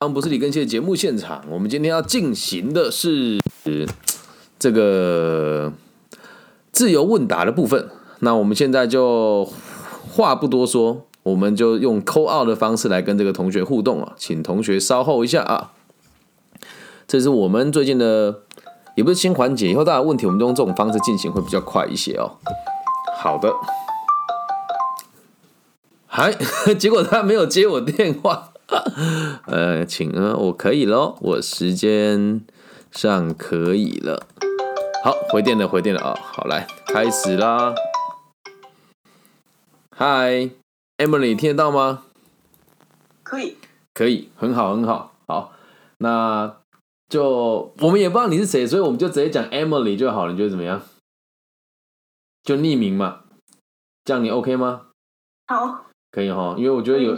安不是李根熙的节目现场，我们今天要进行的是这个自由问答的部分。那我们现在就话不多说，我们就用扣二的方式来跟这个同学互动啊，请同学稍后一下啊。这是我们最近的，也不是新环节，以后大家问题我们都用这种方式进行会比较快一些哦。好的，嗨，结果他没有接我电话。呃，请啊，我可以喽，我时间上可以了。好，回电了，回电了啊！好，来开始啦。Hi，Emily，听得到吗？可以，可以，很好，很好。好，那就我们也不知道你是谁，所以我们就直接讲 Emily 就好了。你觉得怎么样？就匿名嘛，这样你 OK 吗？好，可以哈，因为我觉得有。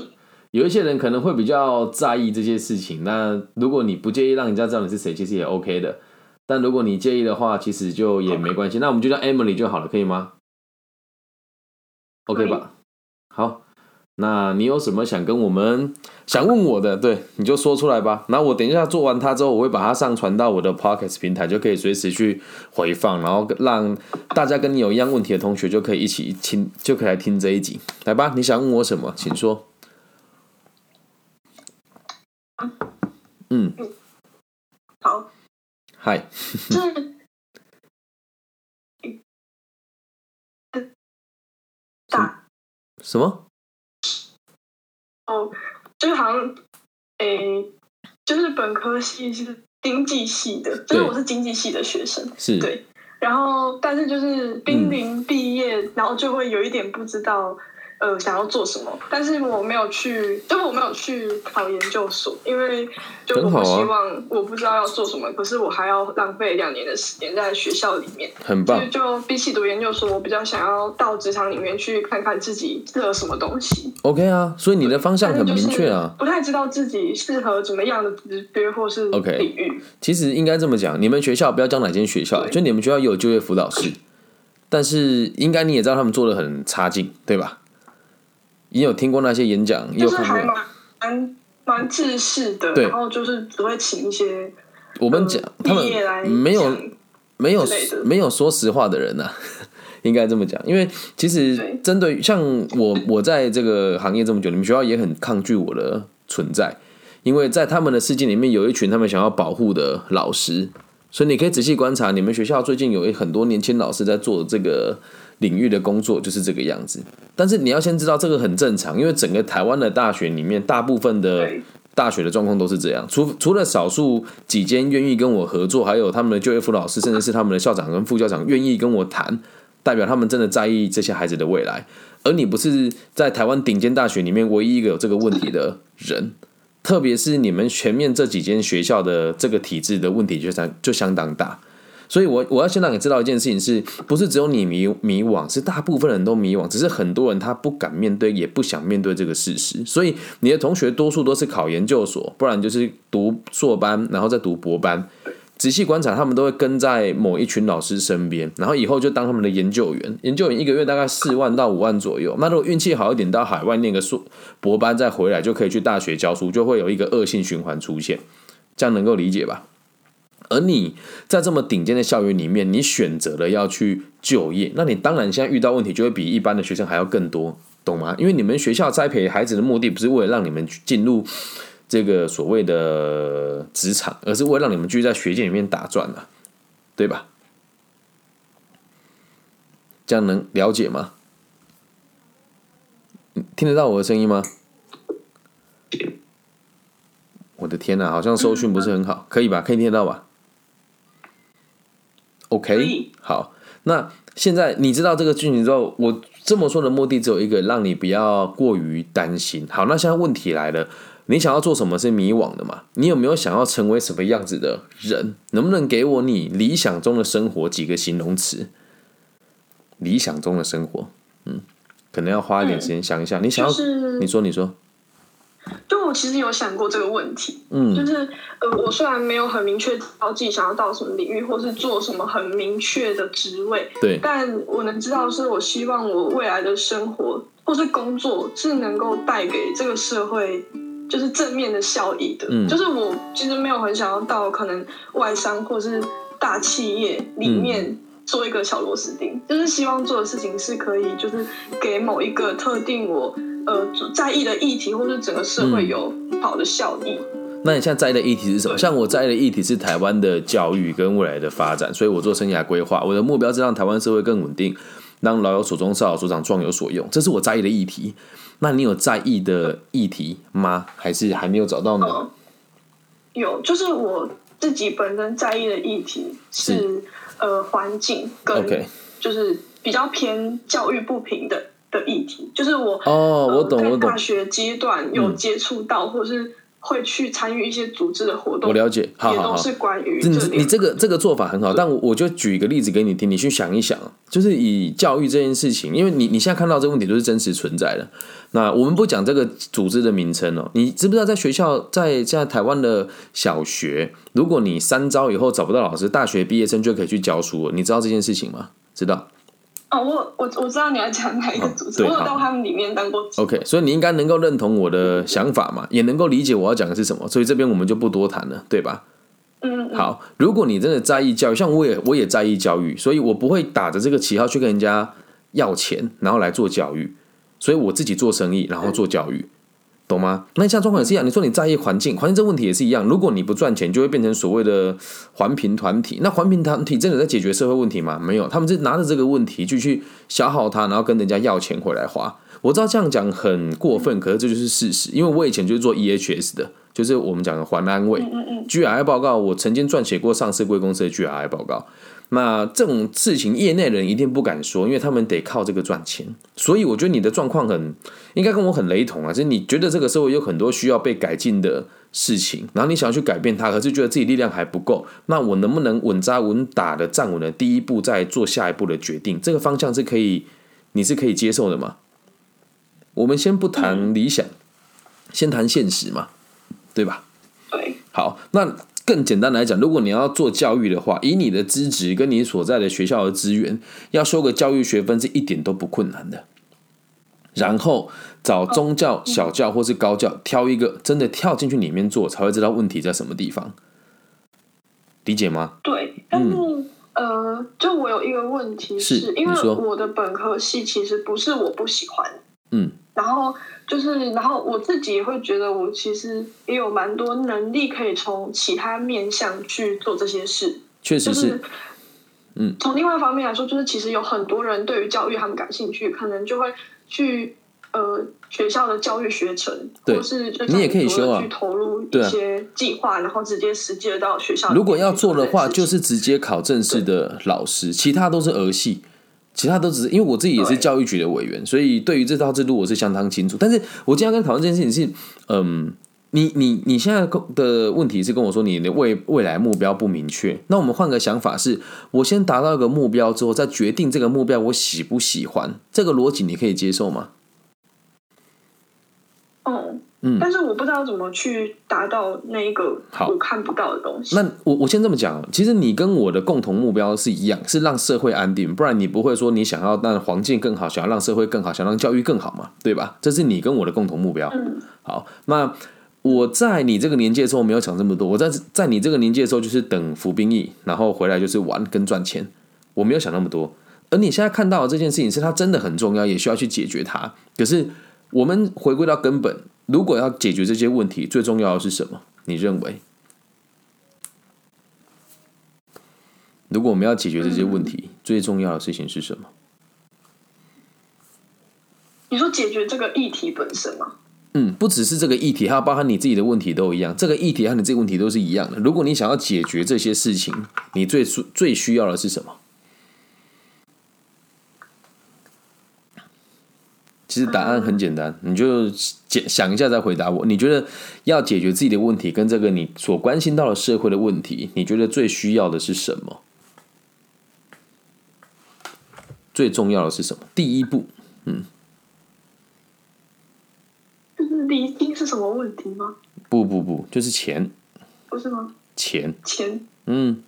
有一些人可能会比较在意这些事情，那如果你不介意让人家知道你是谁，其实也 OK 的。但如果你介意的话，其实就也没关系。那我们就叫 Emily 就好了，可以吗？OK 吧？好，那你有什么想跟我们想问我的，对，你就说出来吧。那我等一下做完它之后，我会把它上传到我的 Podcast 平台，就可以随时去回放，然后让大家跟你有一样问题的同学就可以一起听，就可以来听这一集。来吧，你想问我什么，请说。嗯，好，嗨，是大什么？哦，就是好像，诶，就是本科系是经济系的，就是我是经济系的学生，是。对，然后但是就是濒临毕业，然后就会有一点不知道。呃，想要做什么？但是我没有去，就是我没有去考研究所，因为就我不希望我不知道要做什么，可是我还要浪费两年的时间在学校里面。很棒。就比起读研究所，我比较想要到职场里面去看看自己适合什么东西。OK 啊，所以你的方向很明确啊。不太知道自己适合怎么样的职业或是 OK 领域。其实应该这么讲，你们学校不要讲哪间学校，就你们学校有就业辅导室，但是应该你也知道他们做的很差劲，对吧？你有听过那些演讲？就是还蛮蛮蛮自式的，然后就是只会请一些我们讲他们没有没有没有说实话的人呐，应该这么讲。因为其实针对像我，我在这个行业这么久，你们学校也很抗拒我的存在，因为在他们的世界里面有一群他们想要保护的老师，所以你可以仔细观察，你们学校最近有很多年轻老师在做这个。领域的工作就是这个样子，但是你要先知道这个很正常，因为整个台湾的大学里面，大部分的大学的状况都是这样，除除了少数几间愿意跟我合作，还有他们的就业辅导师，甚至是他们的校长跟副校长愿意跟我谈，代表他们真的在意这些孩子的未来。而你不是在台湾顶尖大学里面唯一一个有这个问题的人，特别是你们前面这几间学校的这个体制的问题就相就相当大。所以，我我要先让你知道一件事情，是不是只有你迷迷惘？是大部分人都迷惘，只是很多人他不敢面对，也不想面对这个事实。所以，你的同学多数都是考研究所，不然就是读硕班，然后再读博班。仔细观察，他们都会跟在某一群老师身边，然后以后就当他们的研究员。研究员一个月大概四万到五万左右。那如果运气好一点，到海外念个硕博班再回来，就可以去大学教书，就会有一个恶性循环出现。这样能够理解吧？而你在这么顶尖的校园里面，你选择了要去就业，那你当然现在遇到问题就会比一般的学生还要更多，懂吗？因为你们学校栽培孩子的目的不是为了让你们进入这个所谓的职场，而是为了让你们继续在学界里面打转啊，对吧？这样能了解吗？听得到我的声音吗？我的天哪，好像收讯不是很好，可以吧？可以听得到吧？OK，好，那现在你知道这个剧情之后，我这么说的目的只有一个，让你不要过于担心。好，那现在问题来了，你想要做什么是迷惘的嘛？你有没有想要成为什么样子的人？能不能给我你理想中的生活几个形容词？理想中的生活，嗯，可能要花一点时间想一下。你想要，你说，你说。就我其实有想过这个问题，嗯，就是呃，我虽然没有很明确知道自己想要到什么领域，或是做什么很明确的职位，对，但我能知道是我希望我未来的生活或是工作是能够带给这个社会，就是正面的效益的。嗯，就是我其实没有很想要到可能外商或是大企业里面做一个小螺丝钉，就是希望做的事情是可以就是给某一个特定我呃在意的议题或是整个社会有好的效益。那你现在在意的议题是什么？像我在意的议题是台湾的教育跟未来的发展，所以我做生涯规划，我的目标是让台湾社会更稳定，让老有所终，少有所长，壮有所用，这是我在意的议题。那你有在意的议题吗？还是还没有找到呢？有，就是我自己本身在意的议题是呃环境跟就是比较偏教育不平等的议题，就是我哦，我懂，我懂，大学阶段有接触到或是。会去参与一些组织的活动，我了解，好好好，是关于你你这个这个做法很好，但我就举一个例子给你听，你去想一想，就是以教育这件事情，因为你你现在看到这个问题都是真实存在的。那我们不讲这个组织的名称哦，你知不知道在学校，在现在台湾的小学，如果你三招以后找不到老师，大学毕业生就可以去教书了，你知道这件事情吗？知道。哦，我我我知道你要讲哪一个组织，我有到他们里面当过。OK，所以你应该能够认同我的想法嘛，也能够理解我要讲的是什么，所以这边我们就不多谈了，对吧？嗯。好，如果你真的在意教育，像我也我也在意教育，所以我不会打着这个旗号去跟人家要钱，然后来做教育，所以我自己做生意，然后做教育。懂吗？那像状况也是一样。你说你在意环境，环境这问题也是一样。如果你不赚钱，就会变成所谓的环评团体。那环评团体真的在解决社会问题吗？没有，他们是拿着这个问题就去消耗它，然后跟人家要钱回来花。我知道这样讲很过分，可是这就是事实。因为我以前就是做 EHS 的，就是我们讲的环安卫 GRI 报告，我曾经撰写过上市贵公司的 GRI 报告。那这种事情，业内人一定不敢说，因为他们得靠这个赚钱。所以我觉得你的状况很应该跟我很雷同啊，就是你觉得这个社会有很多需要被改进的事情，然后你想要去改变它，可是觉得自己力量还不够。那我能不能稳扎稳打的站稳了第一步，再做下一步的决定？这个方向是可以，你是可以接受的吗？我们先不谈理想，先谈现实嘛，对吧？对。好，那。更简单来讲，如果你要做教育的话，以你的资质跟你所在的学校的资源，要收个教育学分是一点都不困难的。然后找宗教、小教或是高教，挑一个真的跳进去里面做，才会知道问题在什么地方。理解吗？对，但是呃，就我有一个问题，是因为我的本科系其实不是我不喜欢，嗯。然后就是，然后我自己也会觉得，我其实也有蛮多能力可以从其他面向去做这些事。确实是，嗯。从另外一方面来说，就是其实有很多人对于教育他们感兴趣，可能就会去呃学校的教育学程，或是你也可以修啊，去投入一些计划，然后直接实际的到学校。如果要做的话，就是直接考正式的老师，其他都是儿戏。其他都只是因为我自己也是教育局的委员，所以对于这套制度我是相当清楚。但是我今天跟讨论这件事情是，嗯，你你你现在的问题是跟我说你的未未来目标不明确，那我们换个想法，是我先达到一个目标之后，再决定这个目标我喜不喜欢，这个逻辑你可以接受吗？哦。嗯，但是我不知道怎么去达到那一个我看不到的东西。那我我先这么讲，其实你跟我的共同目标是一样，是让社会安定，不然你不会说你想要让环境更好，想要让社会更好，想让教育更好嘛，对吧？这是你跟我的共同目标。嗯，好，那我在你这个年纪的时候没有想这么多，我在在你这个年纪的时候就是等服兵役，然后回来就是玩跟赚钱，我没有想那么多。而你现在看到的这件事情，是它真的很重要，也需要去解决它。可是我们回归到根本。如果要解决这些问题，最重要的是什么？你认为？如果我们要解决这些问题，最重要的事情是什么？你说解决这个议题本身吗？嗯，不只是这个议题，还有包含你自己的问题都一样。这个议题和你这个问题都是一样的。如果你想要解决这些事情，你最需最需要的是什么？其实答案很简单，你就想想一下再回答我。你觉得要解决自己的问题，跟这个你所关心到的社会的问题，你觉得最需要的是什么？最重要的是什么？第一步，嗯，就是理清是什么问题吗？不不不，就是钱，不是吗？钱钱，嗯，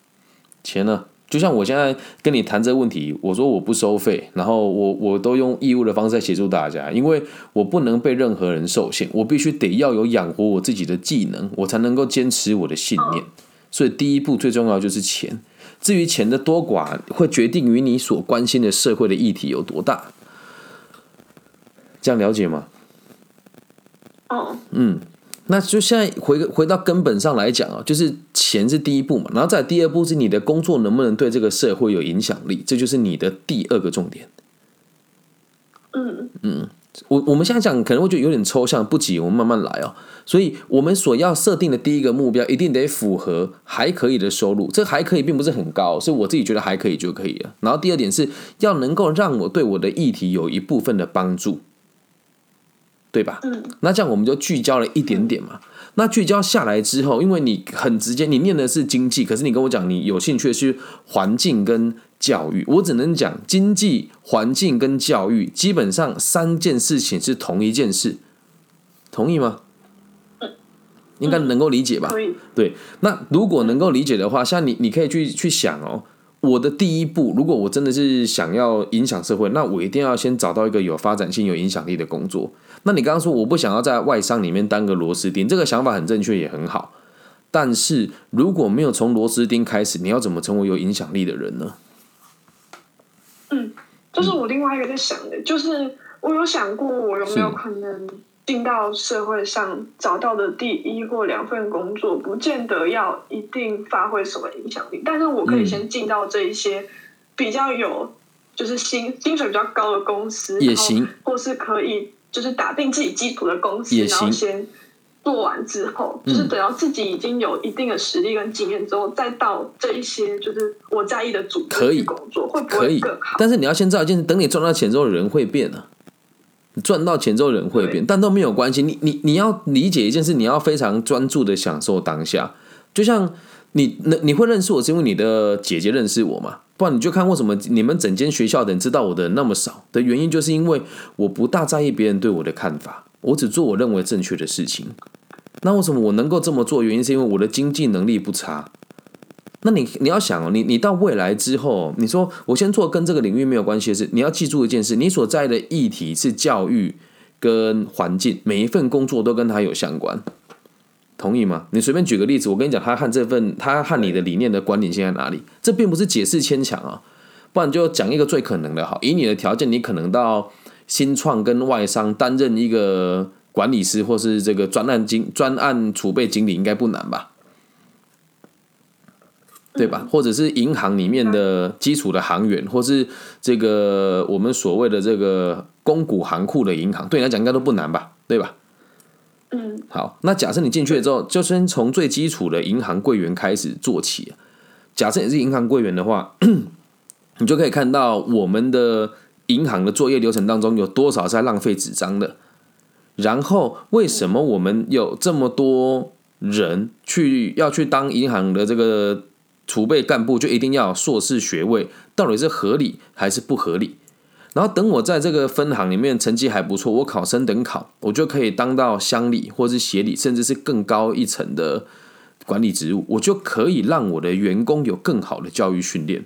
钱呢？就像我现在跟你谈这个问题，我说我不收费，然后我我都用义务的方式在协助大家，因为我不能被任何人受限，我必须得要有养活我自己的技能，我才能够坚持我的信念。所以第一步最重要就是钱，至于钱的多寡，会决定于你所关心的社会的议题有多大。这样了解吗？哦，嗯。那就现在回回到根本上来讲啊，就是钱是第一步嘛，然后再第二步是你的工作能不能对这个社会有影响力，这就是你的第二个重点。嗯嗯，我我们现在讲可能会觉得有点抽象，不急，我们慢慢来哦。所以我们所要设定的第一个目标，一定得符合还可以的收入，这还可以并不是很高，是我自己觉得还可以就可以了。然后第二点是要能够让我对我的议题有一部分的帮助。对吧？嗯，那这样我们就聚焦了一点点嘛。那聚焦下来之后，因为你很直接，你念的是经济，可是你跟我讲你有兴趣的是环境跟教育，我只能讲经济、环境跟教育基本上三件事情是同一件事，同意吗？应该能够理解吧？对，那如果能够理解的话，像你，你可以去去想哦。我的第一步，如果我真的是想要影响社会，那我一定要先找到一个有发展性、有影响力的工作。那你刚刚说我不想要在外商里面当个螺丝钉，这个想法很正确，也很好。但是如果没有从螺丝钉开始，你要怎么成为有影响力的人呢？嗯，这是我另外一个在想的，就是我有想过，我有没有可能。进到社会上找到的第一或两份工作，不见得要一定发挥什么影响力，但是我可以先进到这一些比较有就是薪薪水比较高的公司也行，或是可以就是打定自己基础的公司，然后先做完之后，就是等到自己已经有一定的实力跟经验之后，再到这一些就是我在意的组织工作，会不会更好？但是你要先知道一件事，等你赚到钱之后，人会变啊。赚到钱之后人会变，但都没有关系。你你你要理解一件事，你要非常专注的享受当下。就像你那你会认识我，是因为你的姐姐认识我嘛？不然你就看为什么你们整间学校的人知道我的那么少的原因，就是因为我不大在意别人对我的看法，我只做我认为正确的事情。那为什么我能够这么做？原因是因为我的经济能力不差。那你你要想哦，你你到未来之后，你说我先做跟这个领域没有关系的事，你要记住一件事，你所在的议题是教育跟环境，每一份工作都跟它有相关，同意吗？你随便举个例子，我跟你讲，他和这份他和你的理念的关联性在哪里？这并不是解释牵强啊，不然就讲一个最可能的，哈，以你的条件，你可能到新创跟外商担任一个管理师，或是这个专案经专案储备经理，应该不难吧？对吧？或者是银行里面的基础的行员，或是这个我们所谓的这个公股行库的银行，对你来讲应该都不难吧？对吧？嗯。好，那假设你进去了之后，就先从最基础的银行柜员开始做起。假设你是银行柜员的话，你就可以看到我们的银行的作业流程当中有多少在浪费纸张的。然后，为什么我们有这么多人去要去当银行的这个？储备干部就一定要硕士学位，到底是合理还是不合理？然后等我在这个分行里面成绩还不错，我考生等考，我就可以当到乡里或是协理，甚至是更高一层的管理职务，我就可以让我的员工有更好的教育训练。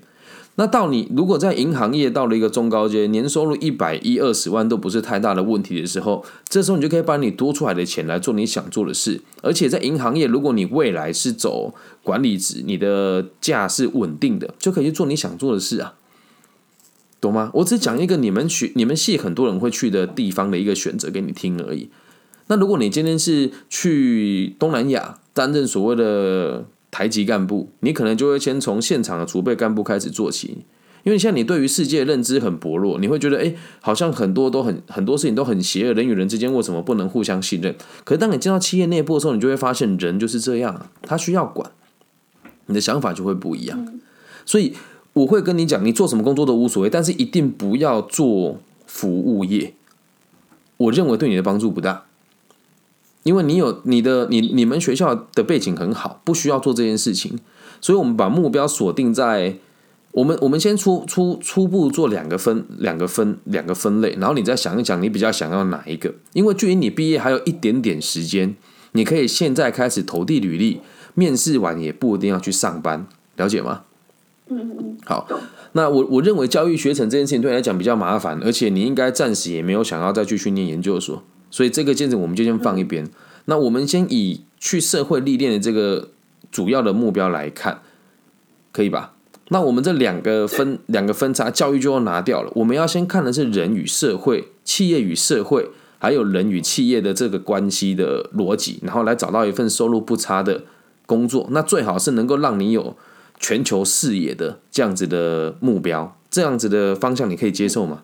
那到你如果在银行业到了一个中高阶，年收入一百一二十万都不是太大的问题的时候，这时候你就可以把你多出来的钱来做你想做的事。而且在银行业，如果你未来是走管理职，你的价是稳定的，就可以去做你想做的事啊，懂吗？我只讲一个你们去你们系很多人会去的地方的一个选择给你听而已。那如果你今天是去东南亚担任所谓的。台级干部，你可能就会先从现场的储备干部开始做起，因为像你对于世界认知很薄弱，你会觉得，哎，好像很多都很很多事情都很邪恶，人与人之间为什么不能互相信任？可是当你进到企业内部的时候，你就会发现人就是这样，他需要管，你的想法就会不一样。所以我会跟你讲，你做什么工作都无所谓，但是一定不要做服务业，我认为对你的帮助不大。因为你有你的你你们学校的背景很好，不需要做这件事情，所以我们把目标锁定在我们我们先初初初步做两个分两个分两个分类，然后你再想一想你比较想要哪一个。因为距离你毕业还有一点点时间，你可以现在开始投递履历，面试完也不一定要去上班，了解吗？嗯嗯嗯。好，那我我认为教育学程这件事情对你来讲比较麻烦，而且你应该暂时也没有想要再去训练研究所，所以这个见证我们就先放一边。那我们先以去社会历练的这个主要的目标来看，可以吧？那我们这两个分两个分叉，教育就要拿掉了。我们要先看的是人与社会、企业与社会，还有人与企业的这个关系的逻辑，然后来找到一份收入不差的工作。那最好是能够让你有全球视野的这样子的目标，这样子的方向你可以接受吗？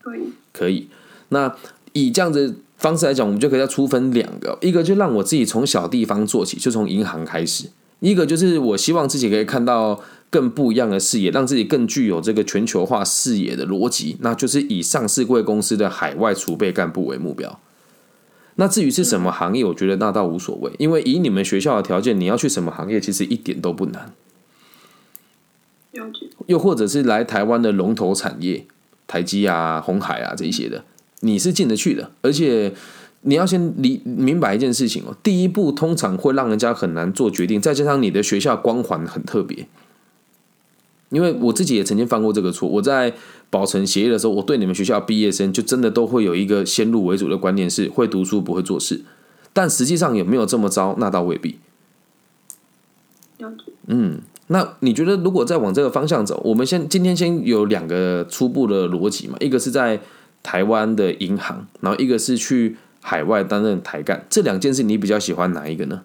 可以，可以。那以这样子。方式来讲，我们就可以再粗分两个，一个就让我自己从小地方做起，就从银行开始；一个就是我希望自己可以看到更不一样的视野，让自己更具有这个全球化视野的逻辑，那就是以上市贵公司的海外储备干部为目标。那至于是什么行业，我觉得那倒无所谓，因为以你们学校的条件，你要去什么行业，其实一点都不难。又或者是来台湾的龙头产业，台积啊、红海啊这一些的。你是进得去的，而且你要先理明白一件事情哦。第一步通常会让人家很难做决定，再加上你的学校光环很特别。因为我自己也曾经犯过这个错，我在保存协议的时候，我对你们学校毕业生就真的都会有一个先入为主的观念，是会读书不会做事。但实际上有没有这么糟？那倒未必。嗯，那你觉得如果再往这个方向走，我们先今天先有两个初步的逻辑嘛？一个是在。台湾的银行，然后一个是去海外担任台干，这两件事你比较喜欢哪一个呢？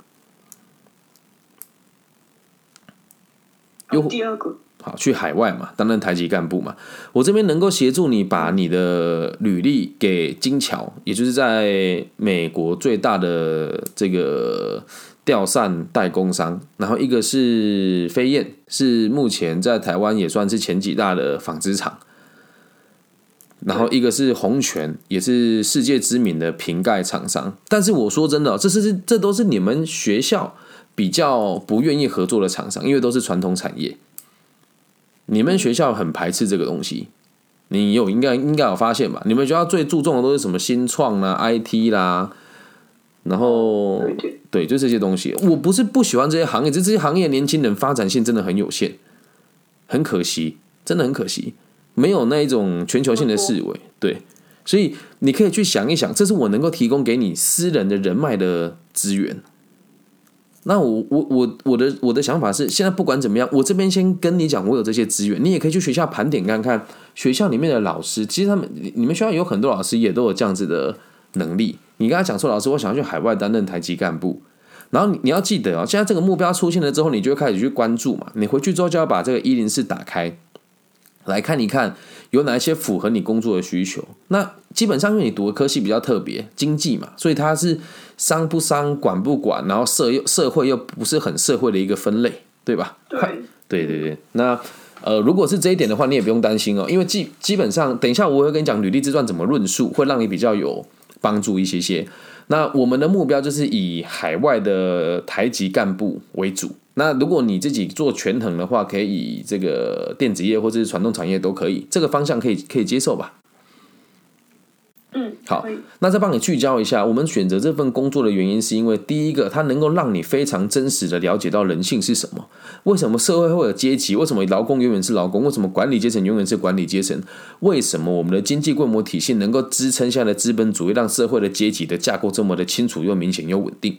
有第二个，好，去海外嘛，担任台籍干部嘛。我这边能够协助你把你的履历给金桥，也就是在美国最大的这个吊扇代工商，然后一个是飞燕，是目前在台湾也算是前几大的纺织厂。然后一个是红泉，也是世界知名的瓶盖厂商。但是我说真的，这是这都是你们学校比较不愿意合作的厂商，因为都是传统产业。你们学校很排斥这个东西，你有应该应该有发现吧？你们学校最注重的都是什么新创啦、IT 啦，然后对，就这些东西。我不是不喜欢这些行业，这这些行业年轻人发展性真的很有限，很可惜，真的很可惜。没有那一种全球性的思维，对，所以你可以去想一想，这是我能够提供给你私人的人脉的资源。那我我我我的我的想法是，现在不管怎么样，我这边先跟你讲，我有这些资源，你也可以去学校盘点看看，学校里面的老师，其实他们你们学校有很多老师也都有这样子的能力。你跟他讲说，老师，我想要去海外担任台籍干部，然后你你要记得哦，现在这个目标出现了之后，你就会开始去关注嘛。你回去之后就要把这个一零四打开。来看一看有哪一些符合你工作的需求。那基本上因为你读的科系比较特别，经济嘛，所以它是商不商、管不管，然后社又社会又不是很社会的一个分类，对吧？对，对对对。那呃，如果是这一点的话，你也不用担心哦，因为基基本上，等一下我会跟你讲履历自传怎么论述，会让你比较有帮助一些些。那我们的目标就是以海外的台籍干部为主。那如果你自己做全腾的话，可以以这个电子业或者是传统产业都可以，这个方向可以可以接受吧？嗯，好，那再帮你聚焦一下，我们选择这份工作的原因，是因为第一个，它能够让你非常真实的了解到人性是什么，为什么社会会有阶级，为什么劳工永远是劳工，为什么管理阶层永远是管理阶层，为什么我们的经济规模体系能够支撑下的资本主义，让社会的阶级的架构这么的清楚又明显又稳定，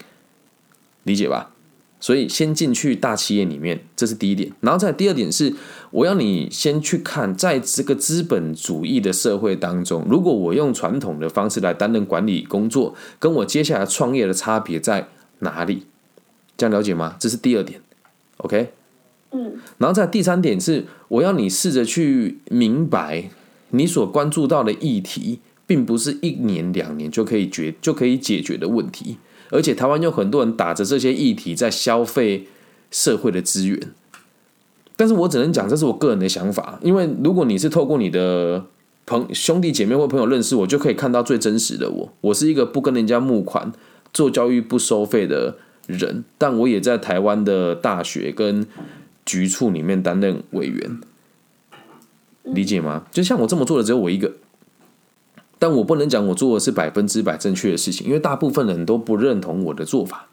理解吧？所以先进去大企业里面，这是第一点。然后再第二点是，我要你先去看，在这个资本主义的社会当中，如果我用传统的方式来担任管理工作，跟我接下来创业的差别在哪里？这样了解吗？这是第二点。OK，嗯。然后在第三点是，我要你试着去明白，你所关注到的议题，并不是一年两年就可以决就可以解决的问题。而且台湾有很多人打着这些议题在消费社会的资源，但是我只能讲这是我个人的想法，因为如果你是透过你的朋兄弟姐妹或朋友认识我，就可以看到最真实的我。我是一个不跟人家募款、做教育不收费的人，但我也在台湾的大学跟局处里面担任委员，理解吗？就像我这么做的只有我一个。但我不能讲我做的是百分之百正确的事情，因为大部分人都不认同我的做法。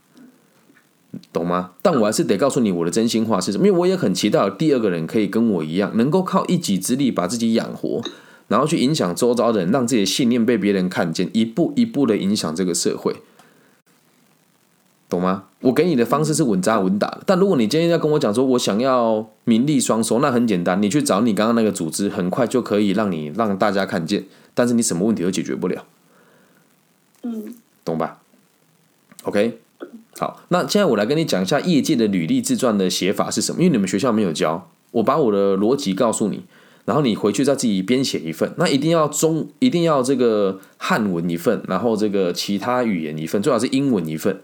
懂吗？但我还是得告诉你我的真心话是什么，因为我也很期待有第二个人可以跟我一样，能够靠一己之力把自己养活，然后去影响周遭的人，让自己的信念被别人看见，一步一步的影响这个社会，懂吗？我给你的方式是稳扎稳打的，但如果你今天要跟我讲说我想要名利双收，那很简单，你去找你刚刚那个组织，很快就可以让你让大家看见，但是你什么问题都解决不了，嗯，懂吧？OK。好，那现在我来跟你讲一下业界的履历自传的写法是什么，因为你们学校没有教，我把我的逻辑告诉你，然后你回去再自己编写一份，那一定要中，一定要这个汉文一份，然后这个其他语言一份，最好是英文一份，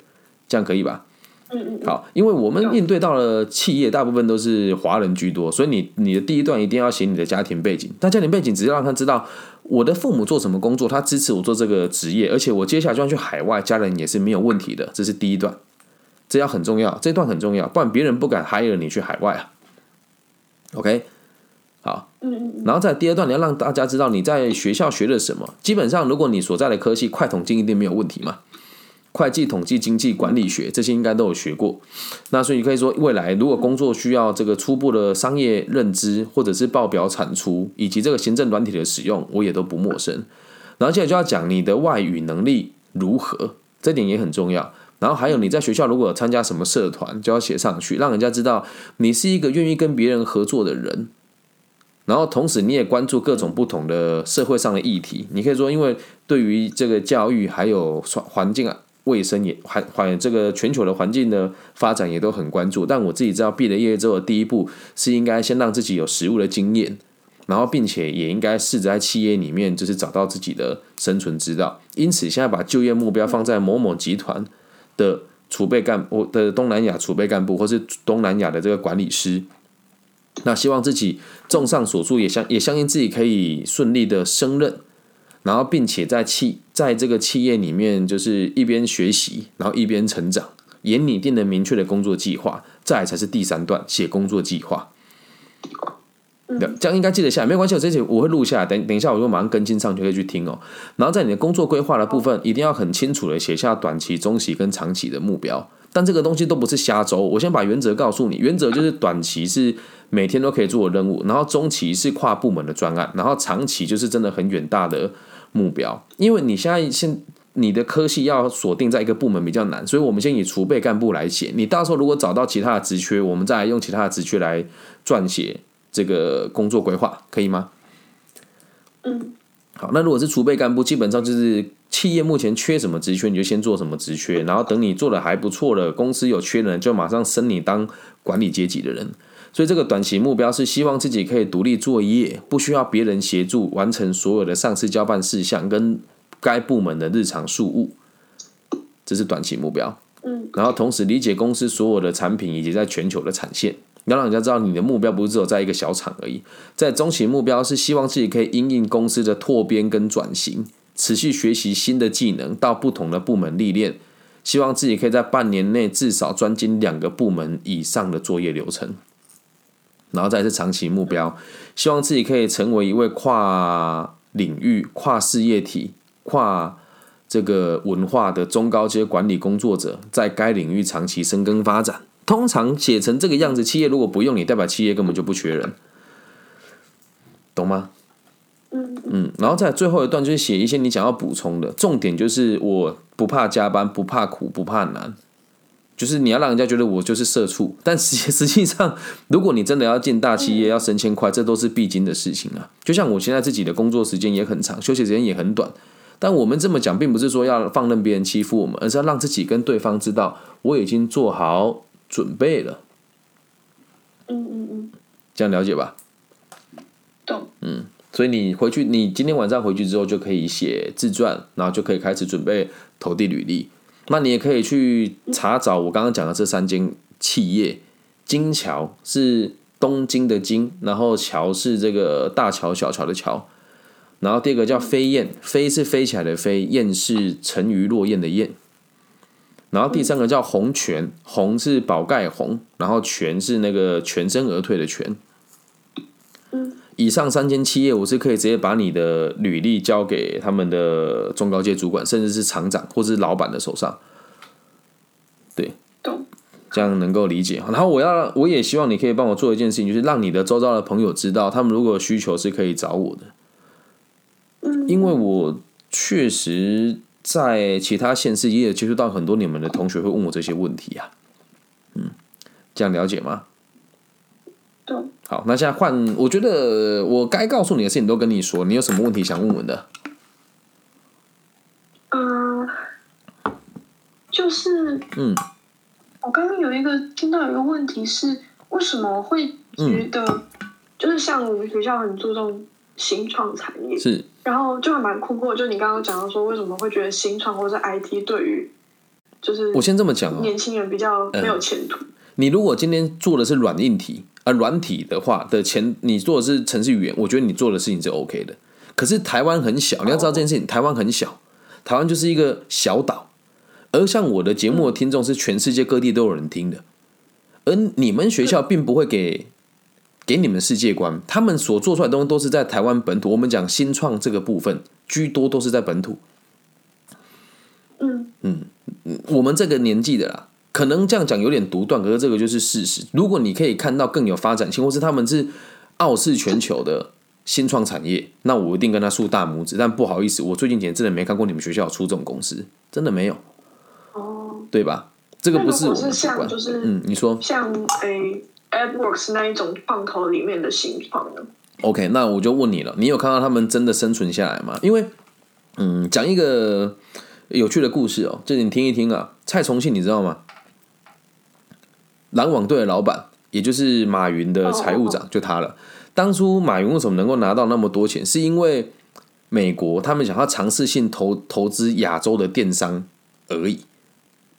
这样可以吧？嗯嗯，好，因为我们面对到了企业，大部分都是华人居多，所以你你的第一段一定要写你的家庭背景。但家庭背景只是让他知道我的父母做什么工作，他支持我做这个职业，而且我接下来就要去海外，家人也是没有问题的。这是第一段，这要很重要，这段很重要，不然别人不敢 hire 你去海外啊。OK，好，嗯嗯，然后在第二段你要让大家知道你在学校学了什么。基本上，如果你所在的科系快统经一定没有问题嘛。会计、统计、经济、管理学这些应该都有学过，那所以你可以说，未来如果工作需要这个初步的商业认知，或者是报表产出，以及这个行政软体的使用，我也都不陌生。然后接着就要讲你的外语能力如何，这点也很重要。然后还有你在学校如果有参加什么社团，就要写上去，让人家知道你是一个愿意跟别人合作的人。然后同时你也关注各种不同的社会上的议题，你可以说，因为对于这个教育还有环境啊。卫生也环环这个全球的环境的发展也都很关注，但我自己知道毕了业之后，第一步是应该先让自己有实务的经验，然后并且也应该试着在企业里面就是找到自己的生存之道。因此，现在把就业目标放在某某集团的储备干部的东南亚储备干部，或是东南亚的这个管理师，那希望自己综上所述，也相也相信自己可以顺利的升任。然后，并且在企在这个企业里面，就是一边学习，然后一边成长，也拟定了明确的工作计划。再才是第三段，写工作计划。这样应该记得下来，没关系，我这些我会录下来。等等一下，我就马上更新上去，可以去听哦。然后在你的工作规划的部分，一定要很清楚的写下短期、中期跟长期的目标。但这个东西都不是瞎周，我先把原则告诉你。原则就是短期是每天都可以做的任务，然后中期是跨部门的专案，然后长期就是真的很远大的。目标，因为你现在现你的科系要锁定在一个部门比较难，所以我们先以储备干部来写。你到时候如果找到其他的职缺，我们再来用其他的职缺来撰写这个工作规划，可以吗？嗯，好，那如果是储备干部，基本上就是企业目前缺什么职缺，你就先做什么职缺，然后等你做的还不错了，公司有缺人，就马上升你当管理阶级的人。所以这个短期目标是希望自己可以独立作业，不需要别人协助完成所有的上市交办事项跟该部门的日常事务，这是短期目标。嗯，然后同时理解公司所有的产品以及在全球的产线，要让人家知道你的目标不是只有在一个小厂而已。在中期目标是希望自己可以因应公司的拓编跟转型，持续学习新的技能，到不同的部门历练，希望自己可以在半年内至少专精两个部门以上的作业流程。然后再是长期目标，希望自己可以成为一位跨领域、跨事业体、跨这个文化的中高阶管理工作者，在该领域长期深耕发展。通常写成这个样子，企业如果不用你，代表企业根本就不缺人，懂吗？嗯嗯。然后在最后一段就是写一些你想要补充的重点，就是我不怕加班，不怕苦，不怕难。就是你要让人家觉得我就是社畜，但实实际上，如果你真的要进大企业，要升迁快，这都是必经的事情啊。就像我现在自己的工作时间也很长，休息时间也很短，但我们这么讲，并不是说要放任别人欺负我们，而是要让自己跟对方知道，我已经做好准备了。嗯嗯嗯，这样了解吧？懂。嗯，所以你回去，你今天晚上回去之后，就可以写自传，然后就可以开始准备投递履历。那你也可以去查找我刚刚讲的这三间企业，金桥是东京的金，然后桥是这个大桥小桥的桥，然后第二个叫飞燕，飞是飞起来的飞，燕是沉鱼落雁的雁，然后第三个叫红泉，红是宝盖红，然后泉是那个全身而退的泉。以上三间企业，我是可以直接把你的履历交给他们的中高阶主管，甚至是厂长或者是老板的手上。对，懂。这这样能够理解。然后我要，我也希望你可以帮我做一件事情，就是让你的周遭的朋友知道，他们如果有需求是可以找我的。因为我确实在其他县市也有接触到很多你们的同学会问我这些问题啊。嗯，这样了解吗？对。好，那现在换，我觉得我该告诉你的事情都跟你说，你有什么问题想问我的？嗯，就是嗯。我刚刚有一个听到一个问题是，为什么会觉得，就是像我们学校很注重新创产业，是，然后就还蛮困惑，就你刚刚讲到说，为什么会觉得新创或者 IT 对于，就是我先这么讲，年轻人比较没有前途。你如果今天做的是软硬体，啊软体的话的前，你做的是程序语言，我觉得你做的事情是 OK 的。可是台湾很小，你要知道这件事情，台湾很小，台湾就是一个小岛。而像我的节目的听众是全世界各地都有人听的，而你们学校并不会给给你们世界观，他们所做出来的东西都是在台湾本土。我们讲新创这个部分，居多都是在本土。嗯嗯嗯，我们这个年纪的啦，可能这样讲有点独断，可是这个就是事实。如果你可以看到更有发展性，或是他们是傲视全球的新创产业，那我一定跟他竖大拇指。但不好意思，我最近几年真的没看过你们学校出这种公司，真的没有。哦对吧？这个不是我是像就是嗯，你说像诶，AdWorks 那一种创投里面的新创呢？OK，那我就问你了，你有看到他们真的生存下来吗？因为嗯，讲一个有趣的故事哦，就你听一听啊。蔡崇信你知道吗？篮网队的老板，也就是马云的财务长，就他了。当初马云为什么能够拿到那么多钱？是因为美国他们想要尝试性投投资亚洲的电商而已。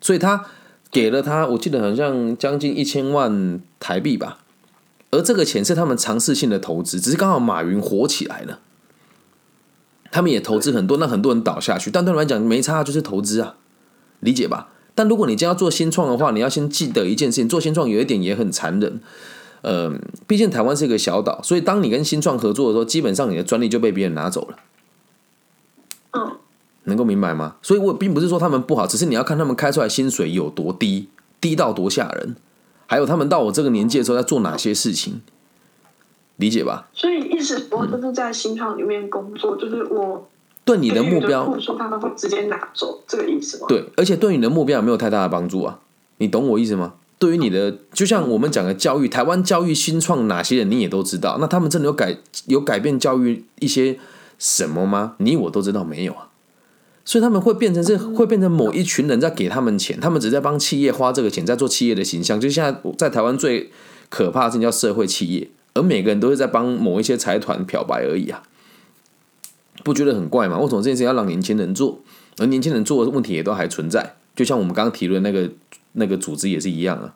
所以他给了他，我记得好像将近一千万台币吧，而这个钱是他们尝试性的投资，只是刚好马云火起来了，他们也投资很多，那很多人倒下去，但对他们来讲没差，就是投资啊，理解吧？但如果你将要做新创的话，你要先记得一件事情，做新创有一点也很残忍，嗯，毕竟台湾是一个小岛，所以当你跟新创合作的时候，基本上你的专利就被别人拿走了。嗯能够明白吗？所以我并不是说他们不好，只是你要看他们开出来薪水有多低，低到多吓人，还有他们到我这个年纪的时候在做哪些事情，理解吧？所以意思我就是在新创里面工作，就是我对你的目标，说他们会直接拿走这个意思吗？对，而且对你的目标也没有太大的帮助啊，你懂我意思吗？对于你的，就像我们讲的教育，台湾教育新创哪些人你也都知道，那他们真的有改有改变教育一些什么吗？你我都知道没有啊。所以他们会变成是会变成某一群人在给他们钱，他们只在帮企业花这个钱，在做企业的形象。就现在在台湾最可怕的事叫社会企业，而每个人都是在帮某一些财团漂白而已啊，不觉得很怪吗？为什么这件事要让年轻人做？而年轻人做的问题也都还存在，就像我们刚刚提论那个那个组织也是一样啊。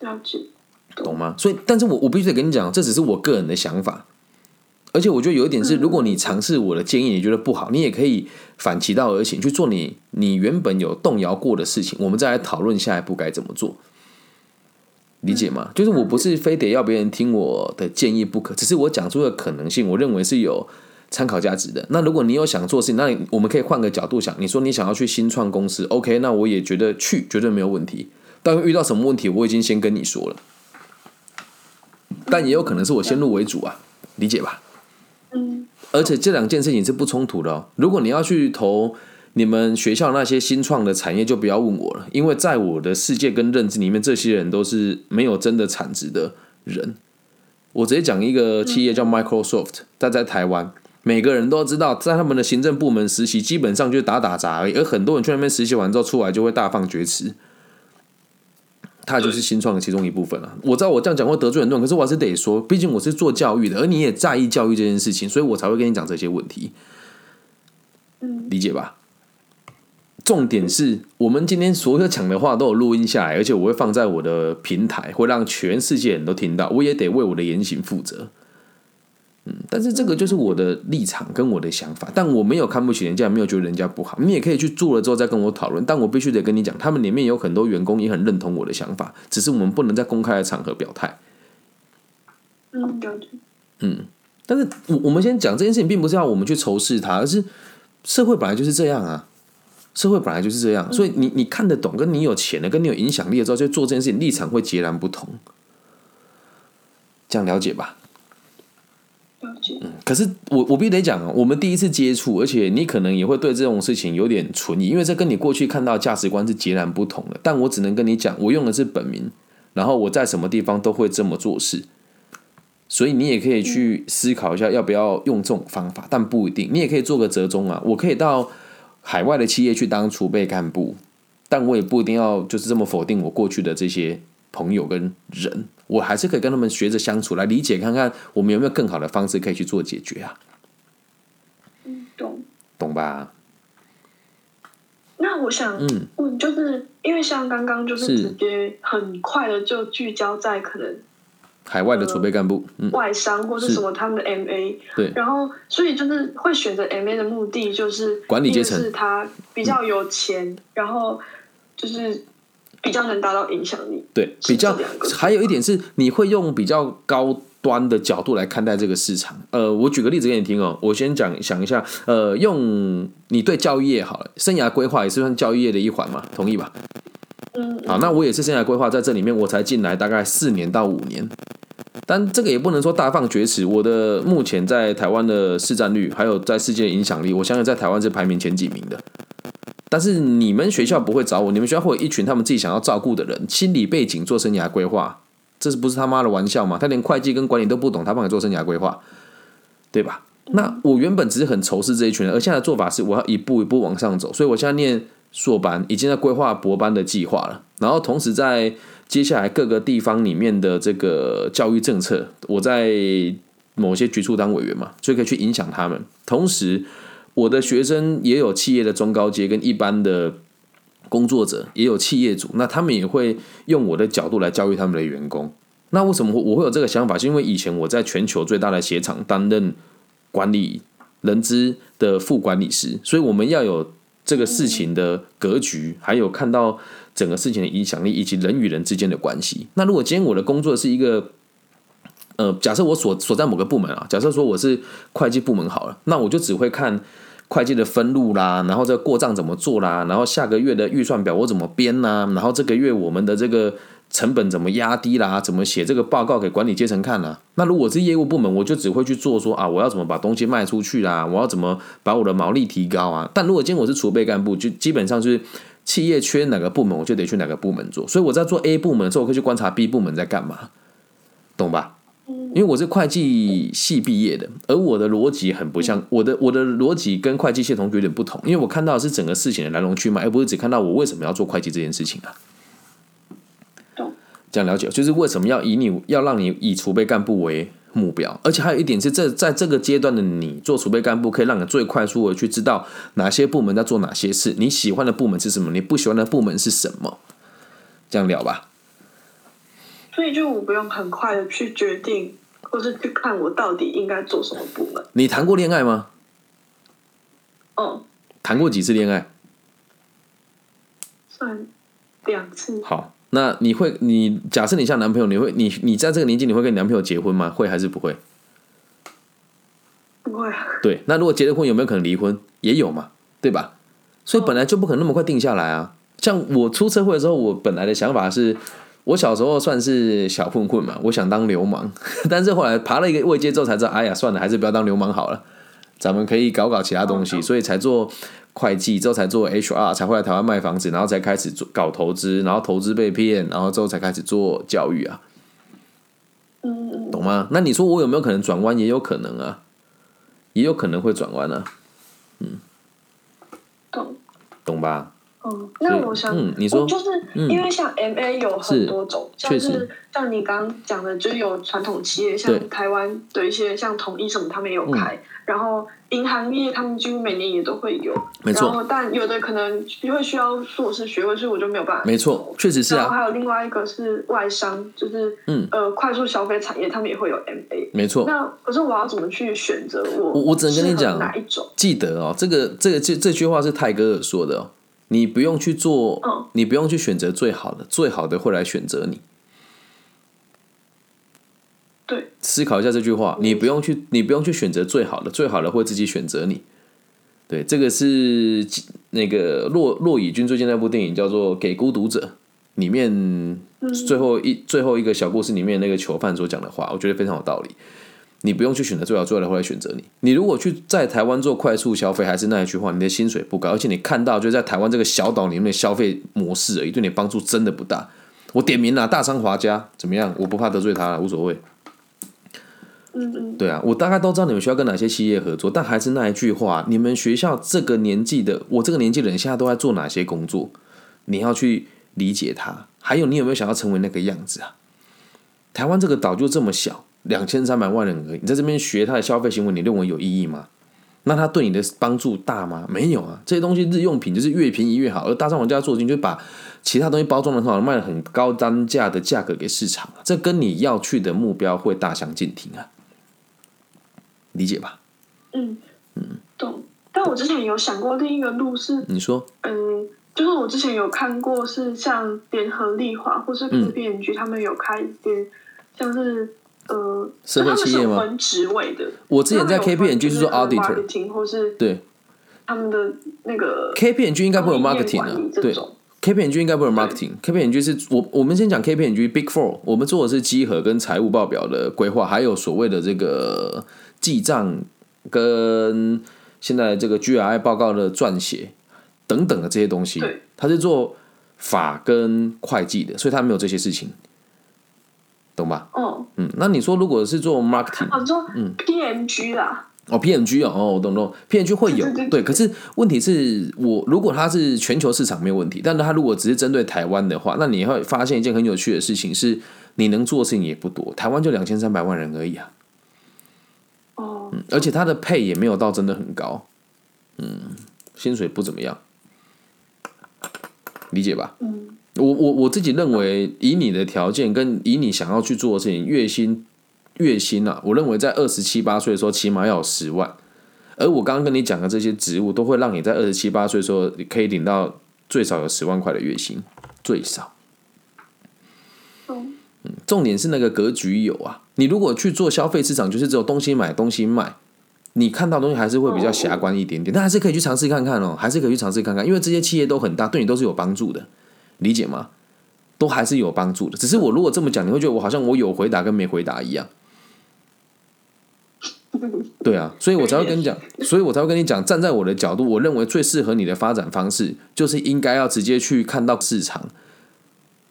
了解，懂吗？所以，但是我我必须得跟你讲，这只是我个人的想法。而且我觉得有一点是，如果你尝试我的建议，你觉得不好，你也可以反其道而行去做你你原本有动摇过的事情，我们再来讨论下一步该怎么做，理解吗？就是我不是非得要别人听我的建议不可，只是我讲出的可能性，我认为是有参考价值的。那如果你有想做事情，那我们可以换个角度想，你说你想要去新创公司，OK，那我也觉得去绝对没有问题。但遇到什么问题，我已经先跟你说了，但也有可能是我先入为主啊，理解吧？而且这两件事情是不冲突的哦。如果你要去投你们学校那些新创的产业，就不要问我了，因为在我的世界跟认知里面，这些人都是没有真的产值的人。我直接讲一个企业叫 Microsoft，在在台湾，每个人都知道，在他们的行政部门实习，基本上就是打打杂而已。而很多人去那边实习完之后出来，就会大放厥词。他就是新创的其中一部分了。我知道我这样讲会得罪很多人，可是我还是得说，毕竟我是做教育的，而你也在意教育这件事情，所以我才会跟你讲这些问题。嗯，理解吧？重点是我们今天所有讲的话都有录音下来，而且我会放在我的平台，会让全世界人都听到。我也得为我的言行负责。嗯，但是这个就是我的立场跟我的想法，但我没有看不起人家，没有觉得人家不好。你也可以去做了之后再跟我讨论，但我必须得跟你讲，他们里面有很多员工也很认同我的想法，只是我们不能在公开的场合表态。嗯，嗯，但是我我们先讲这件事情，并不是要我们去仇视他，而是社会本来就是这样啊。社会本来就是这样，所以你你看得懂，跟你有钱的，跟你有影响力的之后，就做这件事情立场会截然不同。这样了解吧？嗯，可是我我必须得讲啊，我们第一次接触，而且你可能也会对这种事情有点存疑，因为这跟你过去看到价值观是截然不同的。但我只能跟你讲，我用的是本名，然后我在什么地方都会这么做事，所以你也可以去思考一下要不要用这种方法，但不一定。你也可以做个折中啊，我可以到。海外的企业去当储备干部，但我也不一定要就是这么否定我过去的这些朋友跟人，我还是可以跟他们学着相处，来理解看看我们有没有更好的方式可以去做解决啊。嗯，懂，懂吧？那我想问，就是因为像刚刚就是直接很快的就聚焦在可能。海外的储备干部，外商或是什么他们的 MA，对，然后所以就是会选择 MA 的目的就是管理阶层，是他比较有钱，然后就是比较能达到影响力，对，比较还有一点是你会用比较高端的角度来看待这个市场。呃，我举个例子给你听哦，我先讲想一下，呃，用你对教育业好了，生涯规划也是算教育业的一环嘛，同意吧？嗯，好，那我也是生涯规划在这里面，我才进来大概四年到五年，但这个也不能说大放厥词。我的目前在台湾的市占率，还有在世界影响力，我相信在台湾是排名前几名的。但是你们学校不会找我，你们学校会有一群他们自己想要照顾的人，心理背景做生涯规划，这是不是他妈的玩笑吗？他连会计跟管理都不懂，他帮你做生涯规划，对吧？那我原本只是很仇视这一群人，而现在的做法是我要一步一步往上走，所以我现在念。硕班已经在规划博班的计划了，然后同时在接下来各个地方里面的这个教育政策，我在某些局处当委员嘛，所以可以去影响他们。同时，我的学生也有企业的中高阶跟一般的工作者，也有企业主，那他们也会用我的角度来教育他们的员工。那为什么我会有这个想法？是因为以前我在全球最大的鞋厂担任管理人资的副管理师，所以我们要有。这个事情的格局，还有看到整个事情的影响力，以及人与人之间的关系。那如果今天我的工作是一个，呃，假设我所所在某个部门啊，假设说我是会计部门好了，那我就只会看会计的分录啦，然后这个过账怎么做啦，然后下个月的预算表我怎么编呐，然后这个月我们的这个。成本怎么压低啦？怎么写这个报告给管理阶层看呢？那如果是业务部门，我就只会去做说啊，我要怎么把东西卖出去啦？我要怎么把我的毛利提高啊？但如果今天我是储备干部，就基本上就是企业缺哪个部门，我就得去哪个部门做。所以我在做 A 部门的时候，我可以去观察 B 部门在干嘛，懂吧？因为我是会计系毕业的，而我的逻辑很不像我的我的逻辑跟会计系同学有点不同，因为我看到的是整个事情的来龙去脉，而不是只看到我为什么要做会计这件事情啊。这样了解，就是为什么要以你要让你以储备干部为目标，而且还有一点是，这在这个阶段的你做储备干部，可以让你最快速的去知道哪些部门在做哪些事，你喜欢的部门是什么，你不喜欢的部门是什么。这样聊吧。所以就我不用很快的去决定，或是去看我到底应该做什么部门。你谈过恋爱吗？嗯。谈过几次恋爱？算两次。好。那你会，你假设你像男朋友，你会，你你在这个年纪，你会跟你男朋友结婚吗？会还是不会？不会。啊对，那如果结了婚，有没有可能离婚？也有嘛，对吧？所以本来就不可能那么快定下来啊。像我出车祸的时候，我本来的想法是，我小时候算是小混混嘛，我想当流氓，但是后来爬了一个位阶之后才知道，哎呀，算了，还是不要当流氓好了，咱们可以搞搞其他东西，所以才做。会计之后才做 HR，才会来台湾卖房子，然后才开始做搞投资，然后投资被骗，然后之后才开始做教育啊。嗯，懂吗？那你说我有没有可能转弯？也有可能啊，也有可能会转弯啊。嗯，懂懂吧？嗯，那我想，嗯，你说，就是因为像 MA 有很多种，像是像你刚刚讲的，就是有传统企业，像台湾的一些像统一什么，他们也有开，然后。银行业他们几乎每年也都会有，没错。但有的可能因为需要硕士学位，所以我就没有办法。没错，确实是啊。然后还有另外一个是外商，就是嗯呃快速消费产业，他们也会有 MA。没错。那可是我要怎么去选择？我我我只能跟你讲哪一种？记得哦，这个这个这这句话是泰戈尔说的哦，你不用去做，你不用去选择最好的，最好的会来选择你。对思考一下这句话，你不用去，你不用去选择最好的，最好的会自己选择你。对，这个是那个骆骆以军最近那部电影叫做《给孤独者》里面最后一最后一个小故事里面那个囚犯所讲的话，我觉得非常有道理。你不用去选择最好最好的，会来选择你。你如果去在台湾做快速消费，还是那一句话，你的薪水不高，而且你看到就在台湾这个小岛里面的消费模式而已，对你帮助真的不大。我点名了大商华家怎么样？我不怕得罪他了，无所谓。嗯嗯，对啊，我大概都知道你们需要跟哪些企业合作，但还是那一句话，你们学校这个年纪的，我这个年纪的人现在都在做哪些工作？你要去理解他。还有，你有没有想要成为那个样子啊？台湾这个岛就这么小。两千三百万人而已，你在这边学他的消费行为，你认为有意义吗？那他对你的帮助大吗？没有啊，这些东西日用品就是越便宜越好，而大商王家做进就把其他东西包装的很好，卖很高单价的价格给市场，这跟你要去的目标会大相径庭啊，理解吧？嗯嗯，懂。但我之前有想过另一个路是，你说，嗯，就是我之前有看过是像联合利华或是 P N G 他们有开一些像是。呃，社会企业吗？分职位的。我之前在 K P N 就是做 auditor，或是对他们的那个 K P N G 应该不有 marketing 啊。对，K P N G 应该不有 marketing。K P N G 是我我们先讲 K P N G Big Four，我们做的是集合跟财务报表的规划，还有所谓的这个记账跟现在这个 G R I 报告的撰写等等的这些东西。对，他是做法跟会计的，所以他没有这些事情。懂吧？哦，嗯，那你说如果是做 marketing，哦，做嗯。PMG 啦，哦 PMG 哦，哦，我懂。懂，PMG 会有对，可是问题是我如果它是全球市场没有问题，但是它如果只是针对台湾的话，那你会发现一件很有趣的事情是，你能做的事情也不多，台湾就两千三百万人而已啊，哦，嗯，而且它的配也没有到真的很高，嗯，薪水不怎么样，理解吧？嗯。我我我自己认为，以你的条件跟以你想要去做的事情，月薪月薪啊，我认为在二十七八岁的时候，起码要有十万。而我刚刚跟你讲的这些职务，都会让你在二十七八岁的时候，可以领到最少有十万块的月薪，最少。嗯，重点是那个格局有啊。你如果去做消费市场，就是只有东西买东西卖，你看到东西还是会比较狭观一点点，但还是可以去尝试看看哦，还是可以去尝试看看，因为这些企业都很大，对你都是有帮助的。理解吗？都还是有帮助的。只是我如果这么讲，你会觉得我好像我有回答跟没回答一样。对啊，所以我才会跟你讲，所以我才会跟你讲，站在我的角度，我认为最适合你的发展方式，就是应该要直接去看到市场，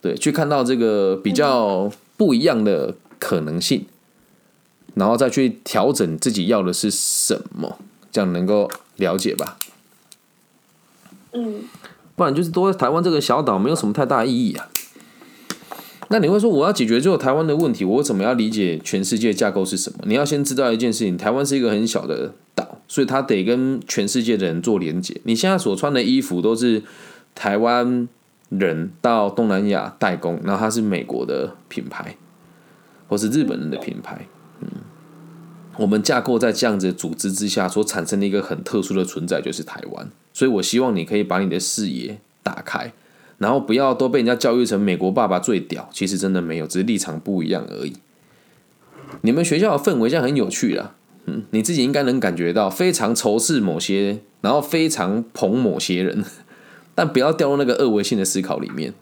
对，去看到这个比较不一样的可能性，然后再去调整自己要的是什么，这样能够了解吧？嗯。不然就是多台湾这个小岛没有什么太大意义啊。那你会说我要解决这个台湾的问题，我为什么要理解全世界架构是什么？你要先知道一件事情：台湾是一个很小的岛，所以它得跟全世界的人做连接。你现在所穿的衣服都是台湾人到东南亚代工，然后它是美国的品牌，或是日本人的品牌。嗯，我们架构在这样子组织之下所产生的一个很特殊的存在，就是台湾。所以，我希望你可以把你的视野打开，然后不要都被人家教育成美国爸爸最屌。其实真的没有，只是立场不一样而已。你们学校的氛围现在很有趣啦，嗯，你自己应该能感觉到非常仇视某些，然后非常捧某些人，但不要掉入那个二维性的思考里面，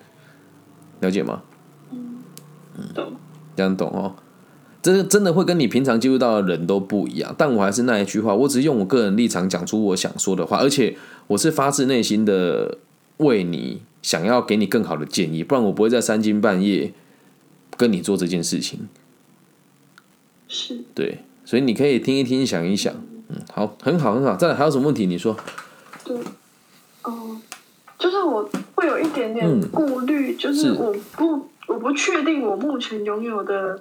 了解吗？嗯，懂，这样懂哦。这真的会跟你平常接触到的人都不一样，但我还是那一句话，我只是用我个人立场讲出我想说的话，而且我是发自内心的为你想要给你更好的建议，不然我不会在三更半夜跟你做这件事情。是，对，所以你可以听一听，想一想，嗯，好，很好，很好。再来还有什么问题？你说。对，哦，就是我会有一点点顾虑，就是我不，我不确定我目前拥有的。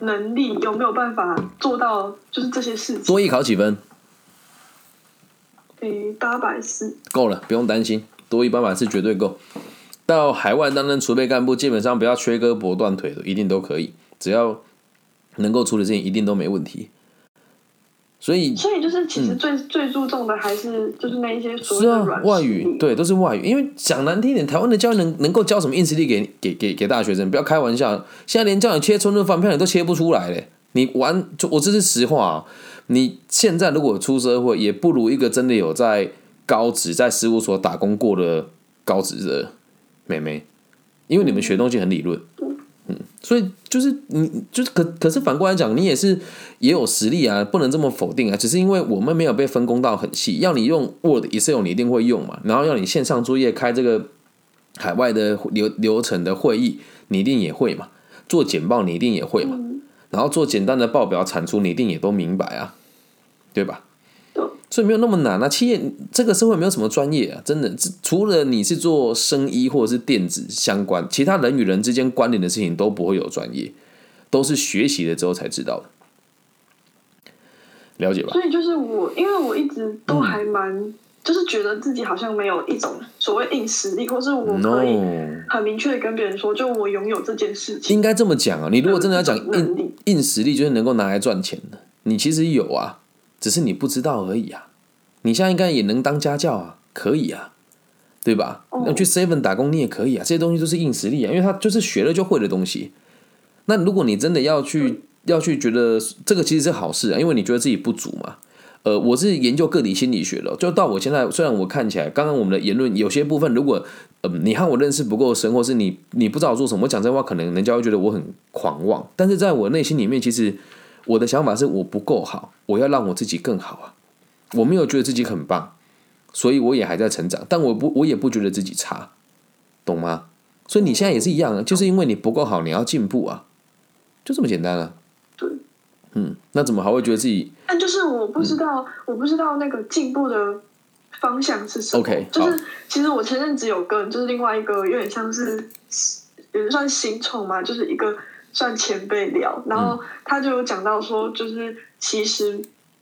能力有没有办法做到？就是这些事情。多艺考几分？诶，八百四。够了，不用担心，多一八百四绝对够。到海外担任储备干部，基本上不要缺胳膊断腿的，一定都可以。只要能够处理事情，一定都没问题。所以，所以就是其实最最注重的还是就是那一些所谓的外语，对，都是外语。因为讲难听点，台湾的教育能能够教什么硬实力给给给给大学生？不要开玩笑，现在连叫你切春春饭票你都切不出来嘞，你玩就我这是实话。啊你现在如果出社会，也不如一个真的有在高职在事务所打工过的高职的妹妹，因为你们学东西很理论。嗯，所以就是你就是可可是反过来讲，你也是也有实力啊，不能这么否定啊。只是因为我们没有被分工到很细，要你用 Word、Excel，你一定会用嘛。然后要你线上作业开这个海外的流流程的会议，你一定也会嘛。做简报你一定也会嘛。然后做简单的报表产出，你一定也都明白啊，对吧？所以没有那么难啊。企业这个社会没有什么专业啊，真的，除了你是做生意或者是电子相关，其他人与人之间关联的事情都不会有专业，都是学习了之后才知道的。了解吧？所以就是我，因为我一直都还蛮，就是觉得自己好像没有一种所谓硬实力，或是我可以很明确的跟别人说，就我拥有这件事情。应该这么讲啊，你如果真的要讲硬硬实力，就是能够拿来赚钱的，你其实有啊。只是你不知道而已啊！你现在应该也能当家教啊，可以啊，对吧？那去 seven 打工你也可以啊，这些东西都是硬实力啊，因为他就是学了就会的东西。那如果你真的要去要去觉得这个其实是好事啊，因为你觉得自己不足嘛。呃，我是研究个体心理学的，就到我现在，虽然我看起来刚刚我们的言论有些部分，如果呃你和我认识不够深，或是你你不知道做什么，我讲这话可能人家会觉得我很狂妄，但是在我内心里面，其实。我的想法是我不够好，我要让我自己更好啊！我没有觉得自己很棒，所以我也还在成长，但我不，我也不觉得自己差，懂吗？所以你现在也是一样，就是因为你不够好，你要进步啊，就这么简单啊。对，嗯，那怎么还会觉得自己？但就是我不知道，我不知道那个进步的方向是什么。OK，就是其实我前阵子有跟，就是另外一个有点像是，也算新宠嘛，就是一个。算前辈聊，然后他就有讲到说，就是其实，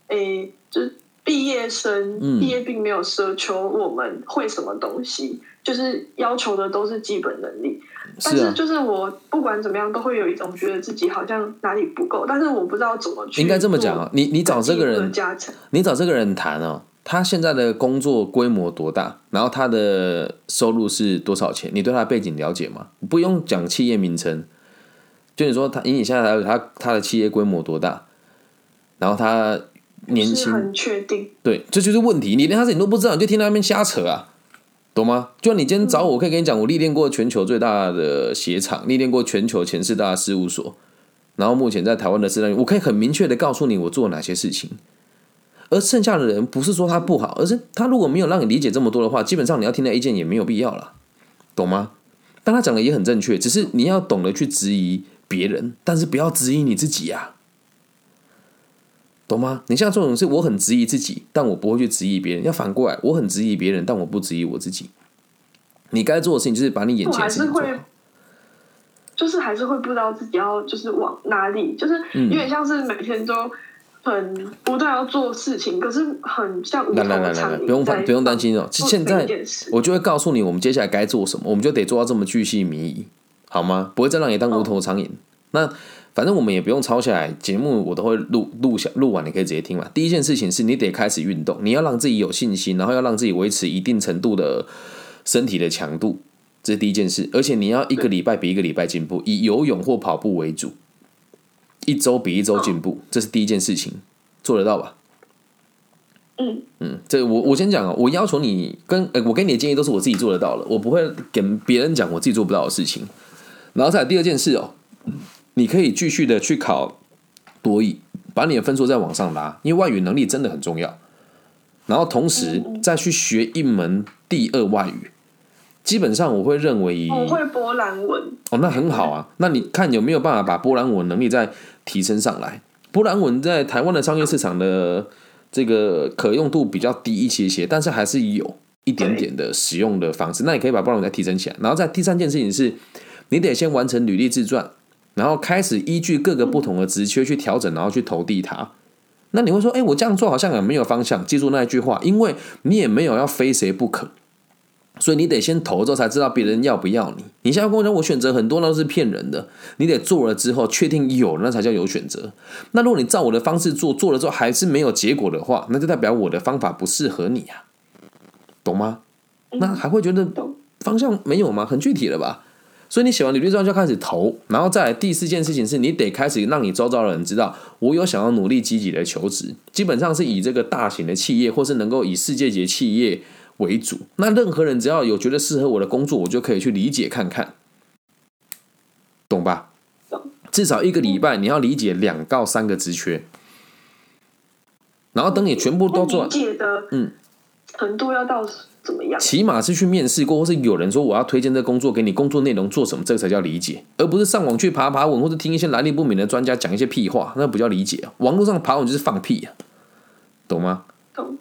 诶，就是毕业生毕业并没有奢求我们会什么东西，就是要求的都是基本能力。但是就是我不管怎么样，都会有一种觉得自己好像哪里不够，但是我不知道怎么去。应该这么讲啊，你你找这个人你找这个人谈哦，他现在的工作规模多大，然后他的收入是多少钱？你对他的背景了解吗？不用讲企业名称。就你说他，以你现在来，他他的企业规模多大？然后他年薪很确定，对，这就是问题。你连他自己都不知道，你就听那边瞎扯啊，懂吗？就像你今天找我，我可以跟你讲，我历练过全球最大的鞋厂，历练过全球前四大事务所，然后目前在台湾的市场我可以很明确的告诉你我做哪些事情。而剩下的人不是说他不好，而是他如果没有让你理解这么多的话，基本上你要听他意见也没有必要了，懂吗？但他讲的也很正确，只是你要懂得去质疑。别人，但是不要质疑你自己呀，懂吗？你像这种是我很质疑自己，但我不会去质疑别人。要反过来，我很质疑别人，但我不质疑我自己。你该做的事情就是把你眼前的事情做好。就是还是会不知道自己要就是往哪里，就是有点像是每天都很不断要做事情，可是很像无头苍蝇。不用不用担心哦，现在我就会告诉你，我们接下来该做什么，我们就得做到这么巨细靡遗。好吗？不会再让你当无头苍蝇。那反正我们也不用抄下来，节目我都会录录下录完，你可以直接听嘛。第一件事情是你得开始运动，你要让自己有信心，然后要让自己维持一定程度的身体的强度，这是第一件事。而且你要一个礼拜比一个礼拜进步，以游泳或跑步为主，一周比一周进步，这是第一件事情，做得到吧？嗯嗯，这我我先讲啊，我要求你跟呃，我给你的建议都是我自己做得到了，我不会跟别人讲我自己做不到的事情。然后再第二件事哦，你可以继续的去考多语，把你的分数再往上拉，因为外语能力真的很重要。然后同时再去学一门第二外语，基本上我会认为我会波兰文哦，那很好啊。那你看有没有办法把波兰文能力再提升上来？波兰文在台湾的商业市场的这个可用度比较低一些些，但是还是有一点点的使用的方式。那你可以把波兰文再提升起来。然后在第三件事情是。你得先完成履历自传，然后开始依据各个不同的职缺去调整，然后去投递它。那你会说，哎，我这样做好像也没有方向。记住那一句话，因为你也没有要非谁不可，所以你得先投之后才知道别人要不要你。你现在跟我讲，我选择很多都是骗人的。你得做了之后确定有，那才叫有选择。那如果你照我的方式做，做了之后还是没有结果的话，那就代表我的方法不适合你呀，懂吗？那还会觉得方向没有吗？很具体了吧？所以你写完履历之后就开始投，然后再来第四件事情是你得开始让你周遭的人知道，我有想要努力积极的求职，基本上是以这个大型的企业或是能够以世界级企业为主。那任何人只要有觉得适合我的工作，我就可以去理解看看，懂吧？至少一个礼拜你要理解两到三个职缺，然后等你全部都做理解的，嗯，程度要到。怎么样？起码是去面试过，或是有人说我要推荐这工作给你，工作内容做什么，这个才叫理解，而不是上网去爬爬文，或者听一些来历不明的专家讲一些屁话，那不叫理解啊！网络上爬文就是放屁啊，懂吗？懂。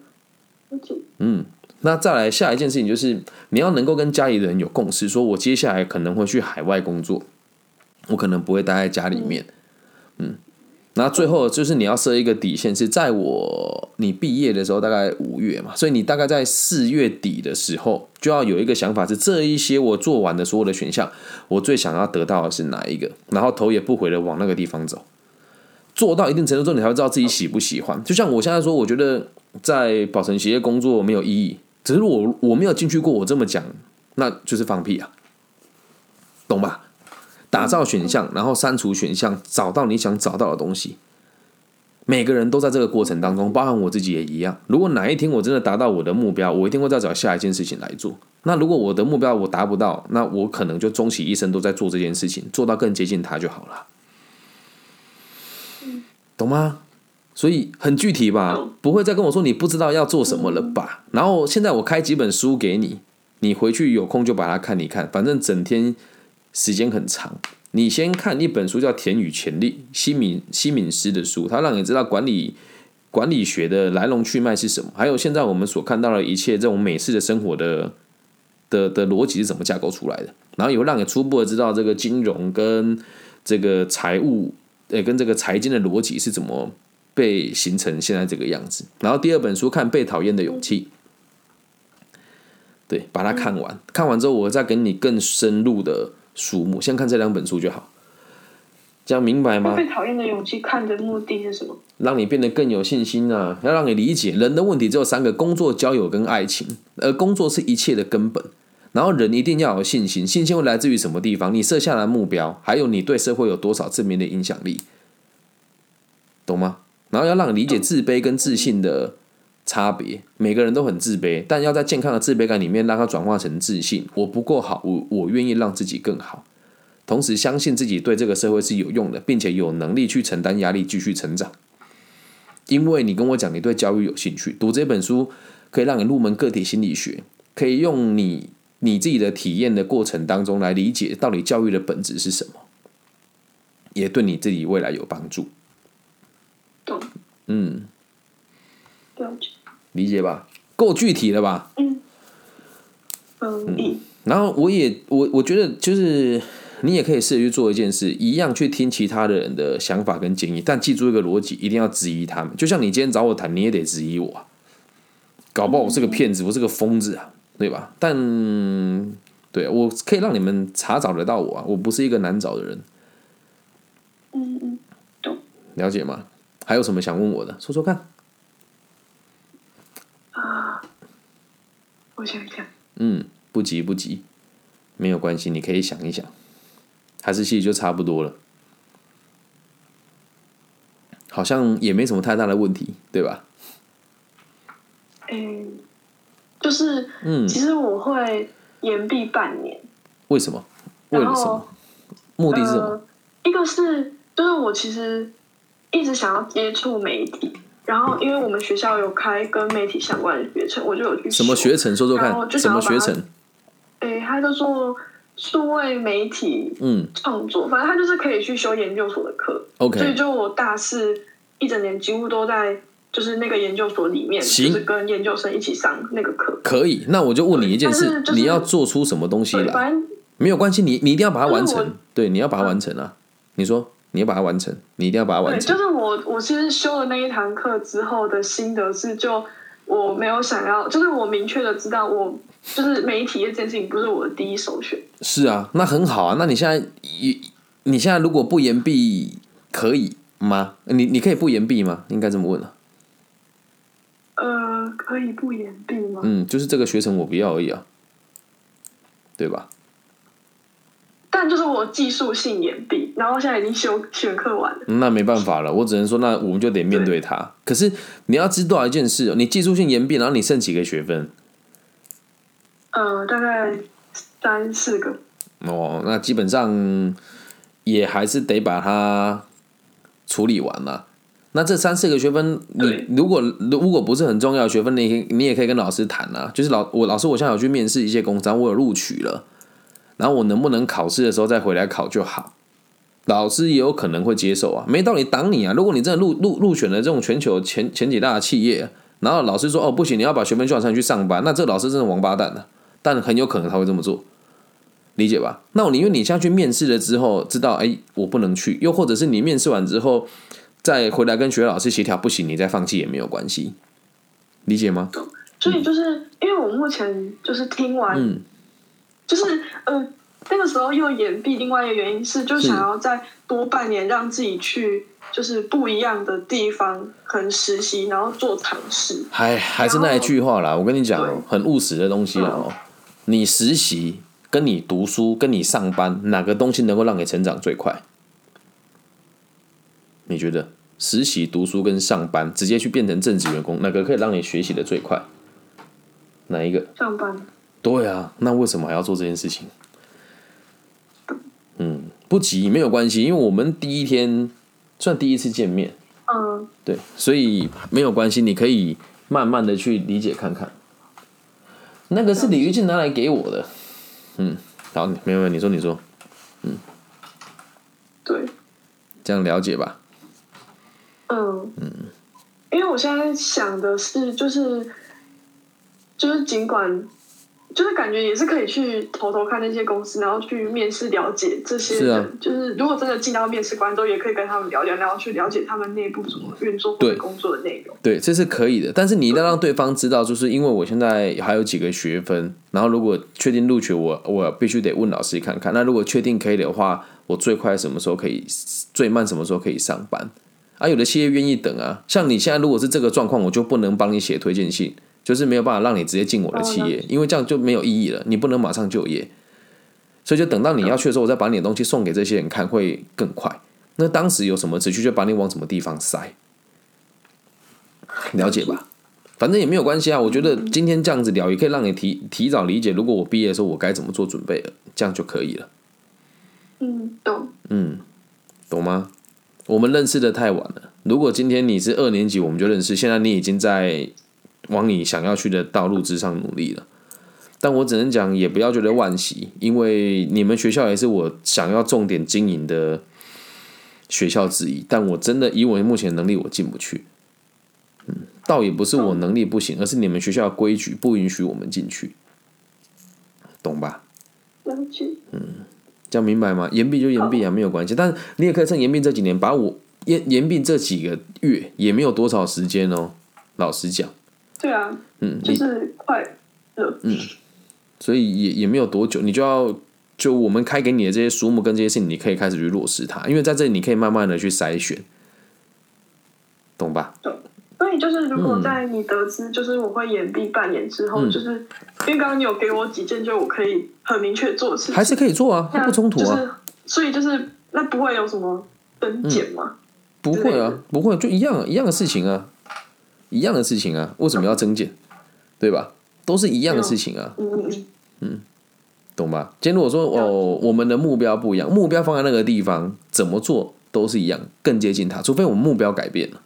嗯，那再来下一件事情就是你要能够跟家里人有共识，说我接下来可能会去海外工作，我可能不会待在家里面，嗯。那最后就是你要设一个底线，是在我你毕业的时候，大概五月嘛，所以你大概在四月底的时候就要有一个想法，是这一些我做完的所有的选项，我最想要得到的是哪一个，然后头也不回的往那个地方走。做到一定程度之后，你才会知道自己喜不喜欢。就像我现在说，我觉得在保存企业工作没有意义，只是我我没有进去过，我这么讲那就是放屁啊，懂吧？打造选项，然后删除选项，找到你想找到的东西。每个人都在这个过程当中，包含我自己也一样。如果哪一天我真的达到我的目标，我一定会再找下一件事情来做。那如果我的目标我达不到，那我可能就终其一生都在做这件事情，做到更接近它就好了。懂吗？所以很具体吧，不会再跟我说你不知道要做什么了吧？然后现在我开几本书给你，你回去有空就把它看一看，反正整天。时间很长，你先看一本书叫《田与潜力》，西敏西敏师的书，它让你知道管理管理学的来龙去脉是什么，还有现在我们所看到的一切这种美式的生活的的的逻辑是怎么架构出来的，然后也会让你初步的知道这个金融跟这个财务，呃，跟这个财经的逻辑是怎么被形成现在这个样子。然后第二本书看《被讨厌的勇气》，对，把它看完，看完之后我再给你更深入的。书目，先看这两本书就好，这样明白吗？被讨厌的勇气看的目的是什么？让你变得更有信心啊！要让你理解人的问题只有三个：工作、交友跟爱情。而工作是一切的根本。然后人一定要有信心，信心会来自于什么地方？你设下的目标，还有你对社会有多少正面的影响力，懂吗？然后要让你理解自卑跟自信的。差别，每个人都很自卑，但要在健康的自卑感里面让它转化成自信。我不够好，我我愿意让自己更好，同时相信自己对这个社会是有用的，并且有能力去承担压力，继续成长。因为你跟我讲你对教育有兴趣，读这本书可以让你入门个体心理学，可以用你你自己的体验的过程当中来理解到底教育的本质是什么，也对你自己未来有帮助。懂，嗯，了解。理解吧，够具体了吧？嗯，嗯。然后我也我我觉得就是你也可以试着去做一件事，一样去听其他的人的想法跟建议，但记住一个逻辑，一定要质疑他们。就像你今天找我谈，你也得质疑我，搞不好我是个骗子，我是个疯子啊，对吧？但对我可以让你们查找得到我啊，我不是一个难找的人。嗯嗯，懂。了解吗？还有什么想问我的？说说看。我想想，嗯，不急不急，没有关系，你可以想一想，还是其实就差不多了，好像也没什么太大的问题，对吧？嗯，就是，嗯，其实我会延毕半年，为什么？为了什么？目的是什么？一个是，就是我其实一直想要接触媒体。然后，因为我们学校有开跟媒体相关的学程，我就有去。什么学程？说说看。什么学程？哎，他就做数位媒体嗯创作，反正他就是可以去修研究所的课。OK。所以就我大四一整年几乎都在就是那个研究所里面，就是跟研究生一起上那个课。可以，那我就问你一件事：你要做出什么东西来？没有关系，你你一定要把它完成。对，你要把它完成啊！你说。你要把它完成，你一定要把它完成。就是我，我其实修了那一堂课之后的心得是，就我没有想要，就是我明确的知道，我就是媒体这件事情不是我的第一首选。是啊，那很好啊。那你现在，你你现在如果不延毕可以吗？你你可以不延毕吗？应该这么问啊。呃，可以不延毕吗？嗯，就是这个学程我不要而已啊，对吧？但就是我技术性延毕，然后现在已经修选课完了。那没办法了，我只能说，那我们就得面对它。可是你要知道一件事，你技术性延毕，然后你剩几个学分？呃，大概三四个。哦，那基本上也还是得把它处理完了。那这三四个学分，你如果如果不是很重要的学分，你你也可以跟老师谈啊。就是老我老师，我现在有去面试一些公司，我有录取了。然后我能不能考试的时候再回来考就好？老师也有可能会接受啊，没道理挡你啊。如果你真的录录入选了这种全球前前几大的企业，然后老师说哦不行，你要把学分修完才去上班，那这个老师真的王八蛋呢。但很有可能他会这么做，理解吧？那我宁愿你下去面试了之后知道，哎，我不能去，又或者是你面试完之后再回来跟学校老师协调，不行，你再放弃也没有关系，理解吗？所以就是因为我目前就是听完。就是呃，那个时候又延毕，另外一个原因是，就想要再多半年，让自己去就是不一样的地方，可能实习，然后做尝试。还还是那一句话啦，我跟你讲，很务实的东西哦。你实习跟你读书跟你上班，哪个东西能够让你成长最快？你觉得实习、读书跟上班，直接去变成正职员工，哪个可以让你学习的最快？哪一个？上班。对啊，那为什么还要做这件事情？嗯，不急，没有关系，因为我们第一天算第一次见面，嗯，对，所以没有关系，你可以慢慢的去理解看看。那个是李玉静拿来给我的，嗯，好，没有没有，你说，你说，嗯，对，这样了解吧？嗯嗯，因为我现在想的是，就是就是尽管。就是感觉也是可以去偷偷看那些公司，然后去面试了解这些人。就是如果真的进到面试官之后也可以跟他们聊聊，然后去了解他们内部怎么运作对工作的内容。对，这是可以的。但是你一定要让对方知道，就是因为我现在还有几个学分，然后如果确定录取我，我必须得问老师看看。那如果确定可以的话，我最快什么时候可以？最慢什么时候可以上班？啊，有的企业愿意等啊。像你现在如果是这个状况，我就不能帮你写推荐信。就是没有办法让你直接进我的企业，因为这样就没有意义了。你不能马上就业，所以就等到你要去的时候，我再把你的东西送给这些人看，会更快。那当时有什么持续，就把你往什么地方塞，了解吧？反正也没有关系啊。我觉得今天这样子聊，也可以让你提提早理解，如果我毕业的时候我该怎么做准备了，这样就可以了。嗯，懂。嗯，懂吗？我们认识的太晚了。如果今天你是二年级，我们就认识，现在你已经在。往你想要去的道路之上努力了，但我只能讲，也不要觉得惋惜，因为你们学校也是我想要重点经营的学校之一。但我真的以我目前能力，我进不去。嗯，倒也不是我能力不行，而是你们学校规矩不允许我们进去，懂吧？嗯，这样明白吗？延毕就延毕啊，没有关系。但你也可以趁延毕这几年，把我延延毕这几个月也没有多少时间哦。老实讲。对啊，嗯，就是快乐，嗯，所以也也没有多久，你就要就我们开给你的这些书目跟这些事情，你可以开始去落实它，因为在这里你可以慢慢的去筛选，懂吧？懂，所以就是如果在你得知就是我会延毕半年之后，就是因为刚刚你有给我几件，就我可以很明确做的事情，还是可以做啊，不冲突啊，所以就是那不会有什么分减吗？不会啊，不会，就一样一样的事情啊。一样的事情啊，为什么要增减？对吧？都是一样的事情啊。嗯，懂吧？今天如果说哦，我们的目标不一样，目标放在那个地方，怎么做都是一样，更接近它。除非我们目标改变了，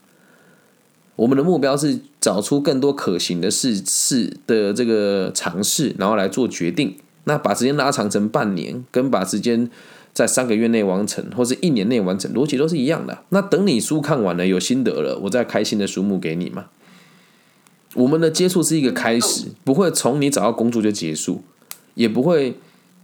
我们的目标是找出更多可行的事事的这个尝试，然后来做决定。那把时间拉长成半年，跟把时间。在三个月内完成，或是一年内完成，逻辑都是一样的。那等你书看完了，有心得了，我再开新的书目给你嘛。我们的接触是一个开始，不会从你找到工作就结束，也不会，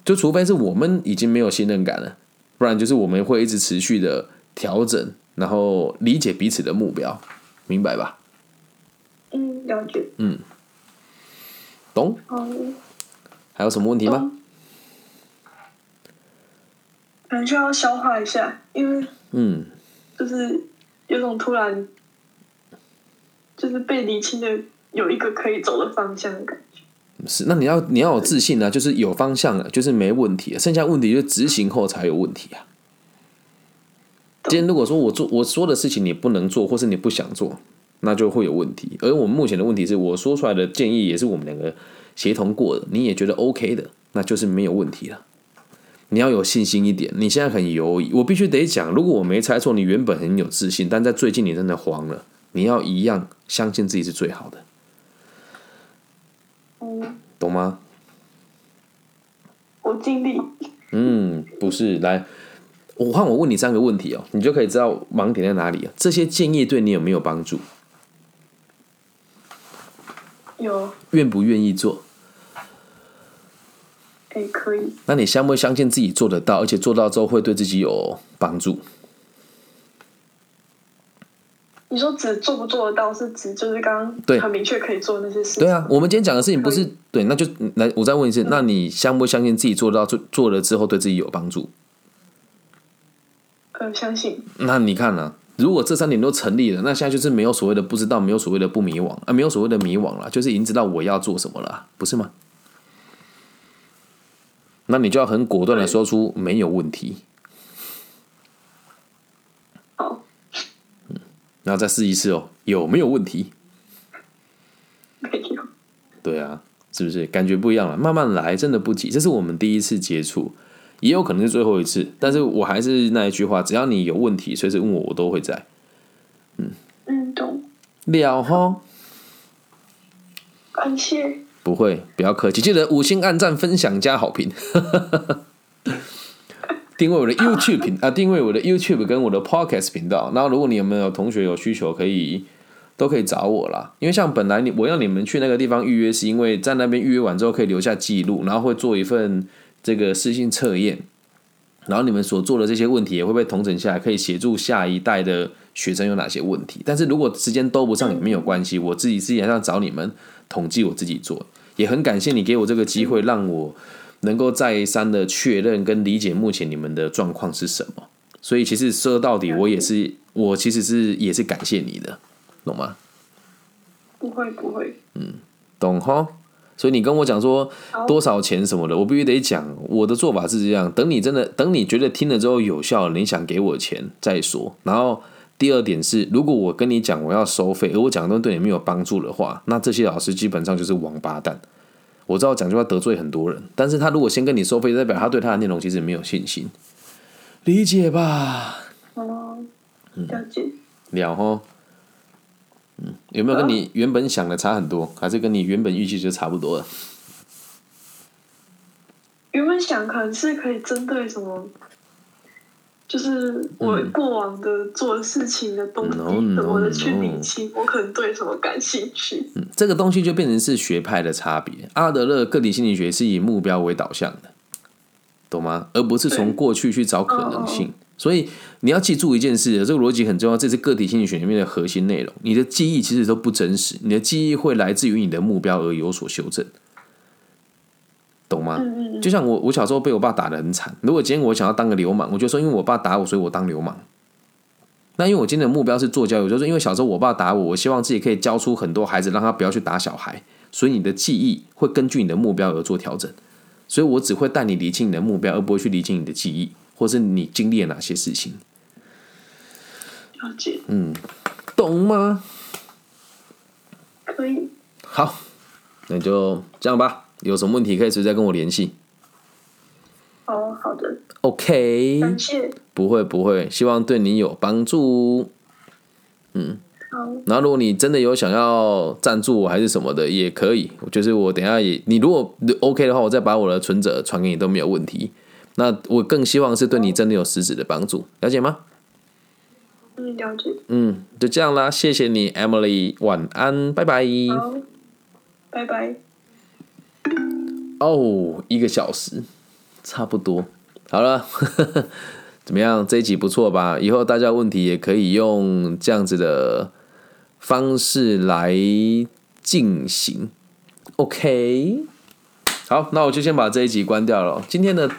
就除非是我们已经没有信任感了，不然就是我们会一直持续的调整，然后理解彼此的目标，明白吧？嗯，了解。嗯，懂。还有什么问题吗？可能需要消化一下，因为嗯，就是有种突然，就是被理清的有一个可以走的方向的感觉。是，那你要你要有自信啊，就是有方向了，就是没问题，剩下问题就执行后才有问题啊。今天如果说我做我说的事情你不能做，或是你不想做，那就会有问题。而我们目前的问题是我说出来的建议也是我们两个协同过的，你也觉得 OK 的，那就是没有问题了。你要有信心一点，你现在很犹豫，我必须得讲，如果我没猜错，你原本很有自信，但在最近你真的慌了，你要一样相信自己是最好的。懂吗？我尽力。嗯，不是，来，我换我问你三个问题哦，你就可以知道盲点在哪里啊。这些建议对你有没有帮助？有。愿不愿意做？哎，可以。那你相不相信自己做得到，而且做到之后会对自己有帮助？你说只做不做得到，是指就是刚刚对很明确可以做那些事。对啊，我们今天讲的事情不是对，那就来我再问一次，那你相不相信自己做到做做了之后对自己有帮助？呃，相信。那你看呢？如果这三点都成立了，那现在就是没有所谓的不知道，没有所谓的不迷惘啊，没有所谓的迷惘了，就是已经知道我要做什么了，不是吗？那你就要很果断的说出没有问题。然后再试一次哦，有没有问题？没有。对啊，是不是感觉不一样了？慢慢来，真的不急。这是我们第一次接触，也有可能是最后一次。但是我还是那一句话，只要你有问题，随时问我，我都会在。嗯嗯，懂。了哈。感谢。不会，不要客气。记得五星按赞、分享、加好评。定位我的 YouTube 频啊，定位我的 YouTube 跟我的 Podcast 频道。然后，如果你有没有同学有需求，可以都可以找我啦。因为像本来你我要你们去那个地方预约，是因为在那边预约完之后可以留下记录，然后会做一份这个私信测验。然后你们所做的这些问题也会被统整下来，可以协助下一代的学生有哪些问题。但是如果时间兜不上也没有关系，我自己自己上找你们统计，我自己做。也很感谢你给我这个机会，让我。能够再三的确认跟理解目前你们的状况是什么，所以其实说到底，我也是我其实是也是感谢你的，懂吗？不会不会，嗯，懂哈。所以你跟我讲说多少钱什么的，我必须得讲。我的做法是这样：等你真的等你觉得听了之后有效，你想给我钱再说。然后第二点是，如果我跟你讲我要收费，而我讲的东西对你没有帮助的话，那这些老师基本上就是王八蛋。我知道讲句话得罪很多人，但是他如果先跟你收费，代表他对他的内容其实没有信心，理解吧？哦，了解。了哦，嗯，有没有跟你原本想的差很多，还是跟你原本预期就差不多了？原本想可能是可以针对什么？就是我过往的做事情的东西，我的去理清，我可能对什么感兴趣。嗯，这个东西就变成是学派的差别。阿德勒个体心理学是以目标为导向的，懂吗？而不是从过去去找可能性。所以你要记住一件事，这个逻辑很重要，这是个体心理学里面的核心内容。你的记忆其实都不真实，你的记忆会来自于你的目标而有所修正。懂吗？就像我，我小时候被我爸打的很惨。如果今天我想要当个流氓，我就说因为我爸打我，所以我当流氓。那因为我今天的目标是做教育，就是因为小时候我爸打我，我希望自己可以教出很多孩子，让他不要去打小孩。所以你的记忆会根据你的目标而做调整。所以我只会带你理清你的目标，而不会去理清你的记忆，或是你经历了哪些事情。了解。嗯，懂吗？可以。好，那就这样吧。有什么问题可以直接跟我联系。哦，好的。OK。感谢。不会不会，希望对你有帮助。嗯。好。然后，如果你真的有想要赞助我还是什么的，也可以。就是我等下也，你如果 OK 的话，我再把我的存折传给你都没有问题。那我更希望是对你真的有实质的帮助，了解吗？嗯，了解。嗯，就这样啦，谢谢你，Emily，晚安，拜拜。好，拜拜。哦，一个小时，差不多好了，怎么样？这一集不错吧？以后大家问题也可以用这样子的方式来进行。OK，好，那我就先把这一集关掉了。今天的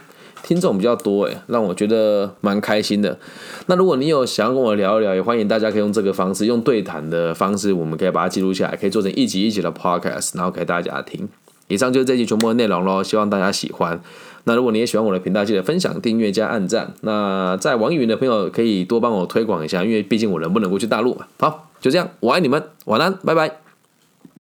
听众比较多，哎，让我觉得蛮开心的。那如果你有想要跟我聊一聊，也欢迎大家可以用这个方式，用对谈的方式，我们可以把它记录下来，可以做成一集一集的 Podcast，然后给大家听。以上就是这期全部的内容喽，希望大家喜欢。那如果你也喜欢我的频道，记得分享、订阅加按赞。那在网易云的朋友可以多帮我推广一下，因为毕竟我能不能够去大陆嘛。好，就这样，我爱你们，晚安，拜拜。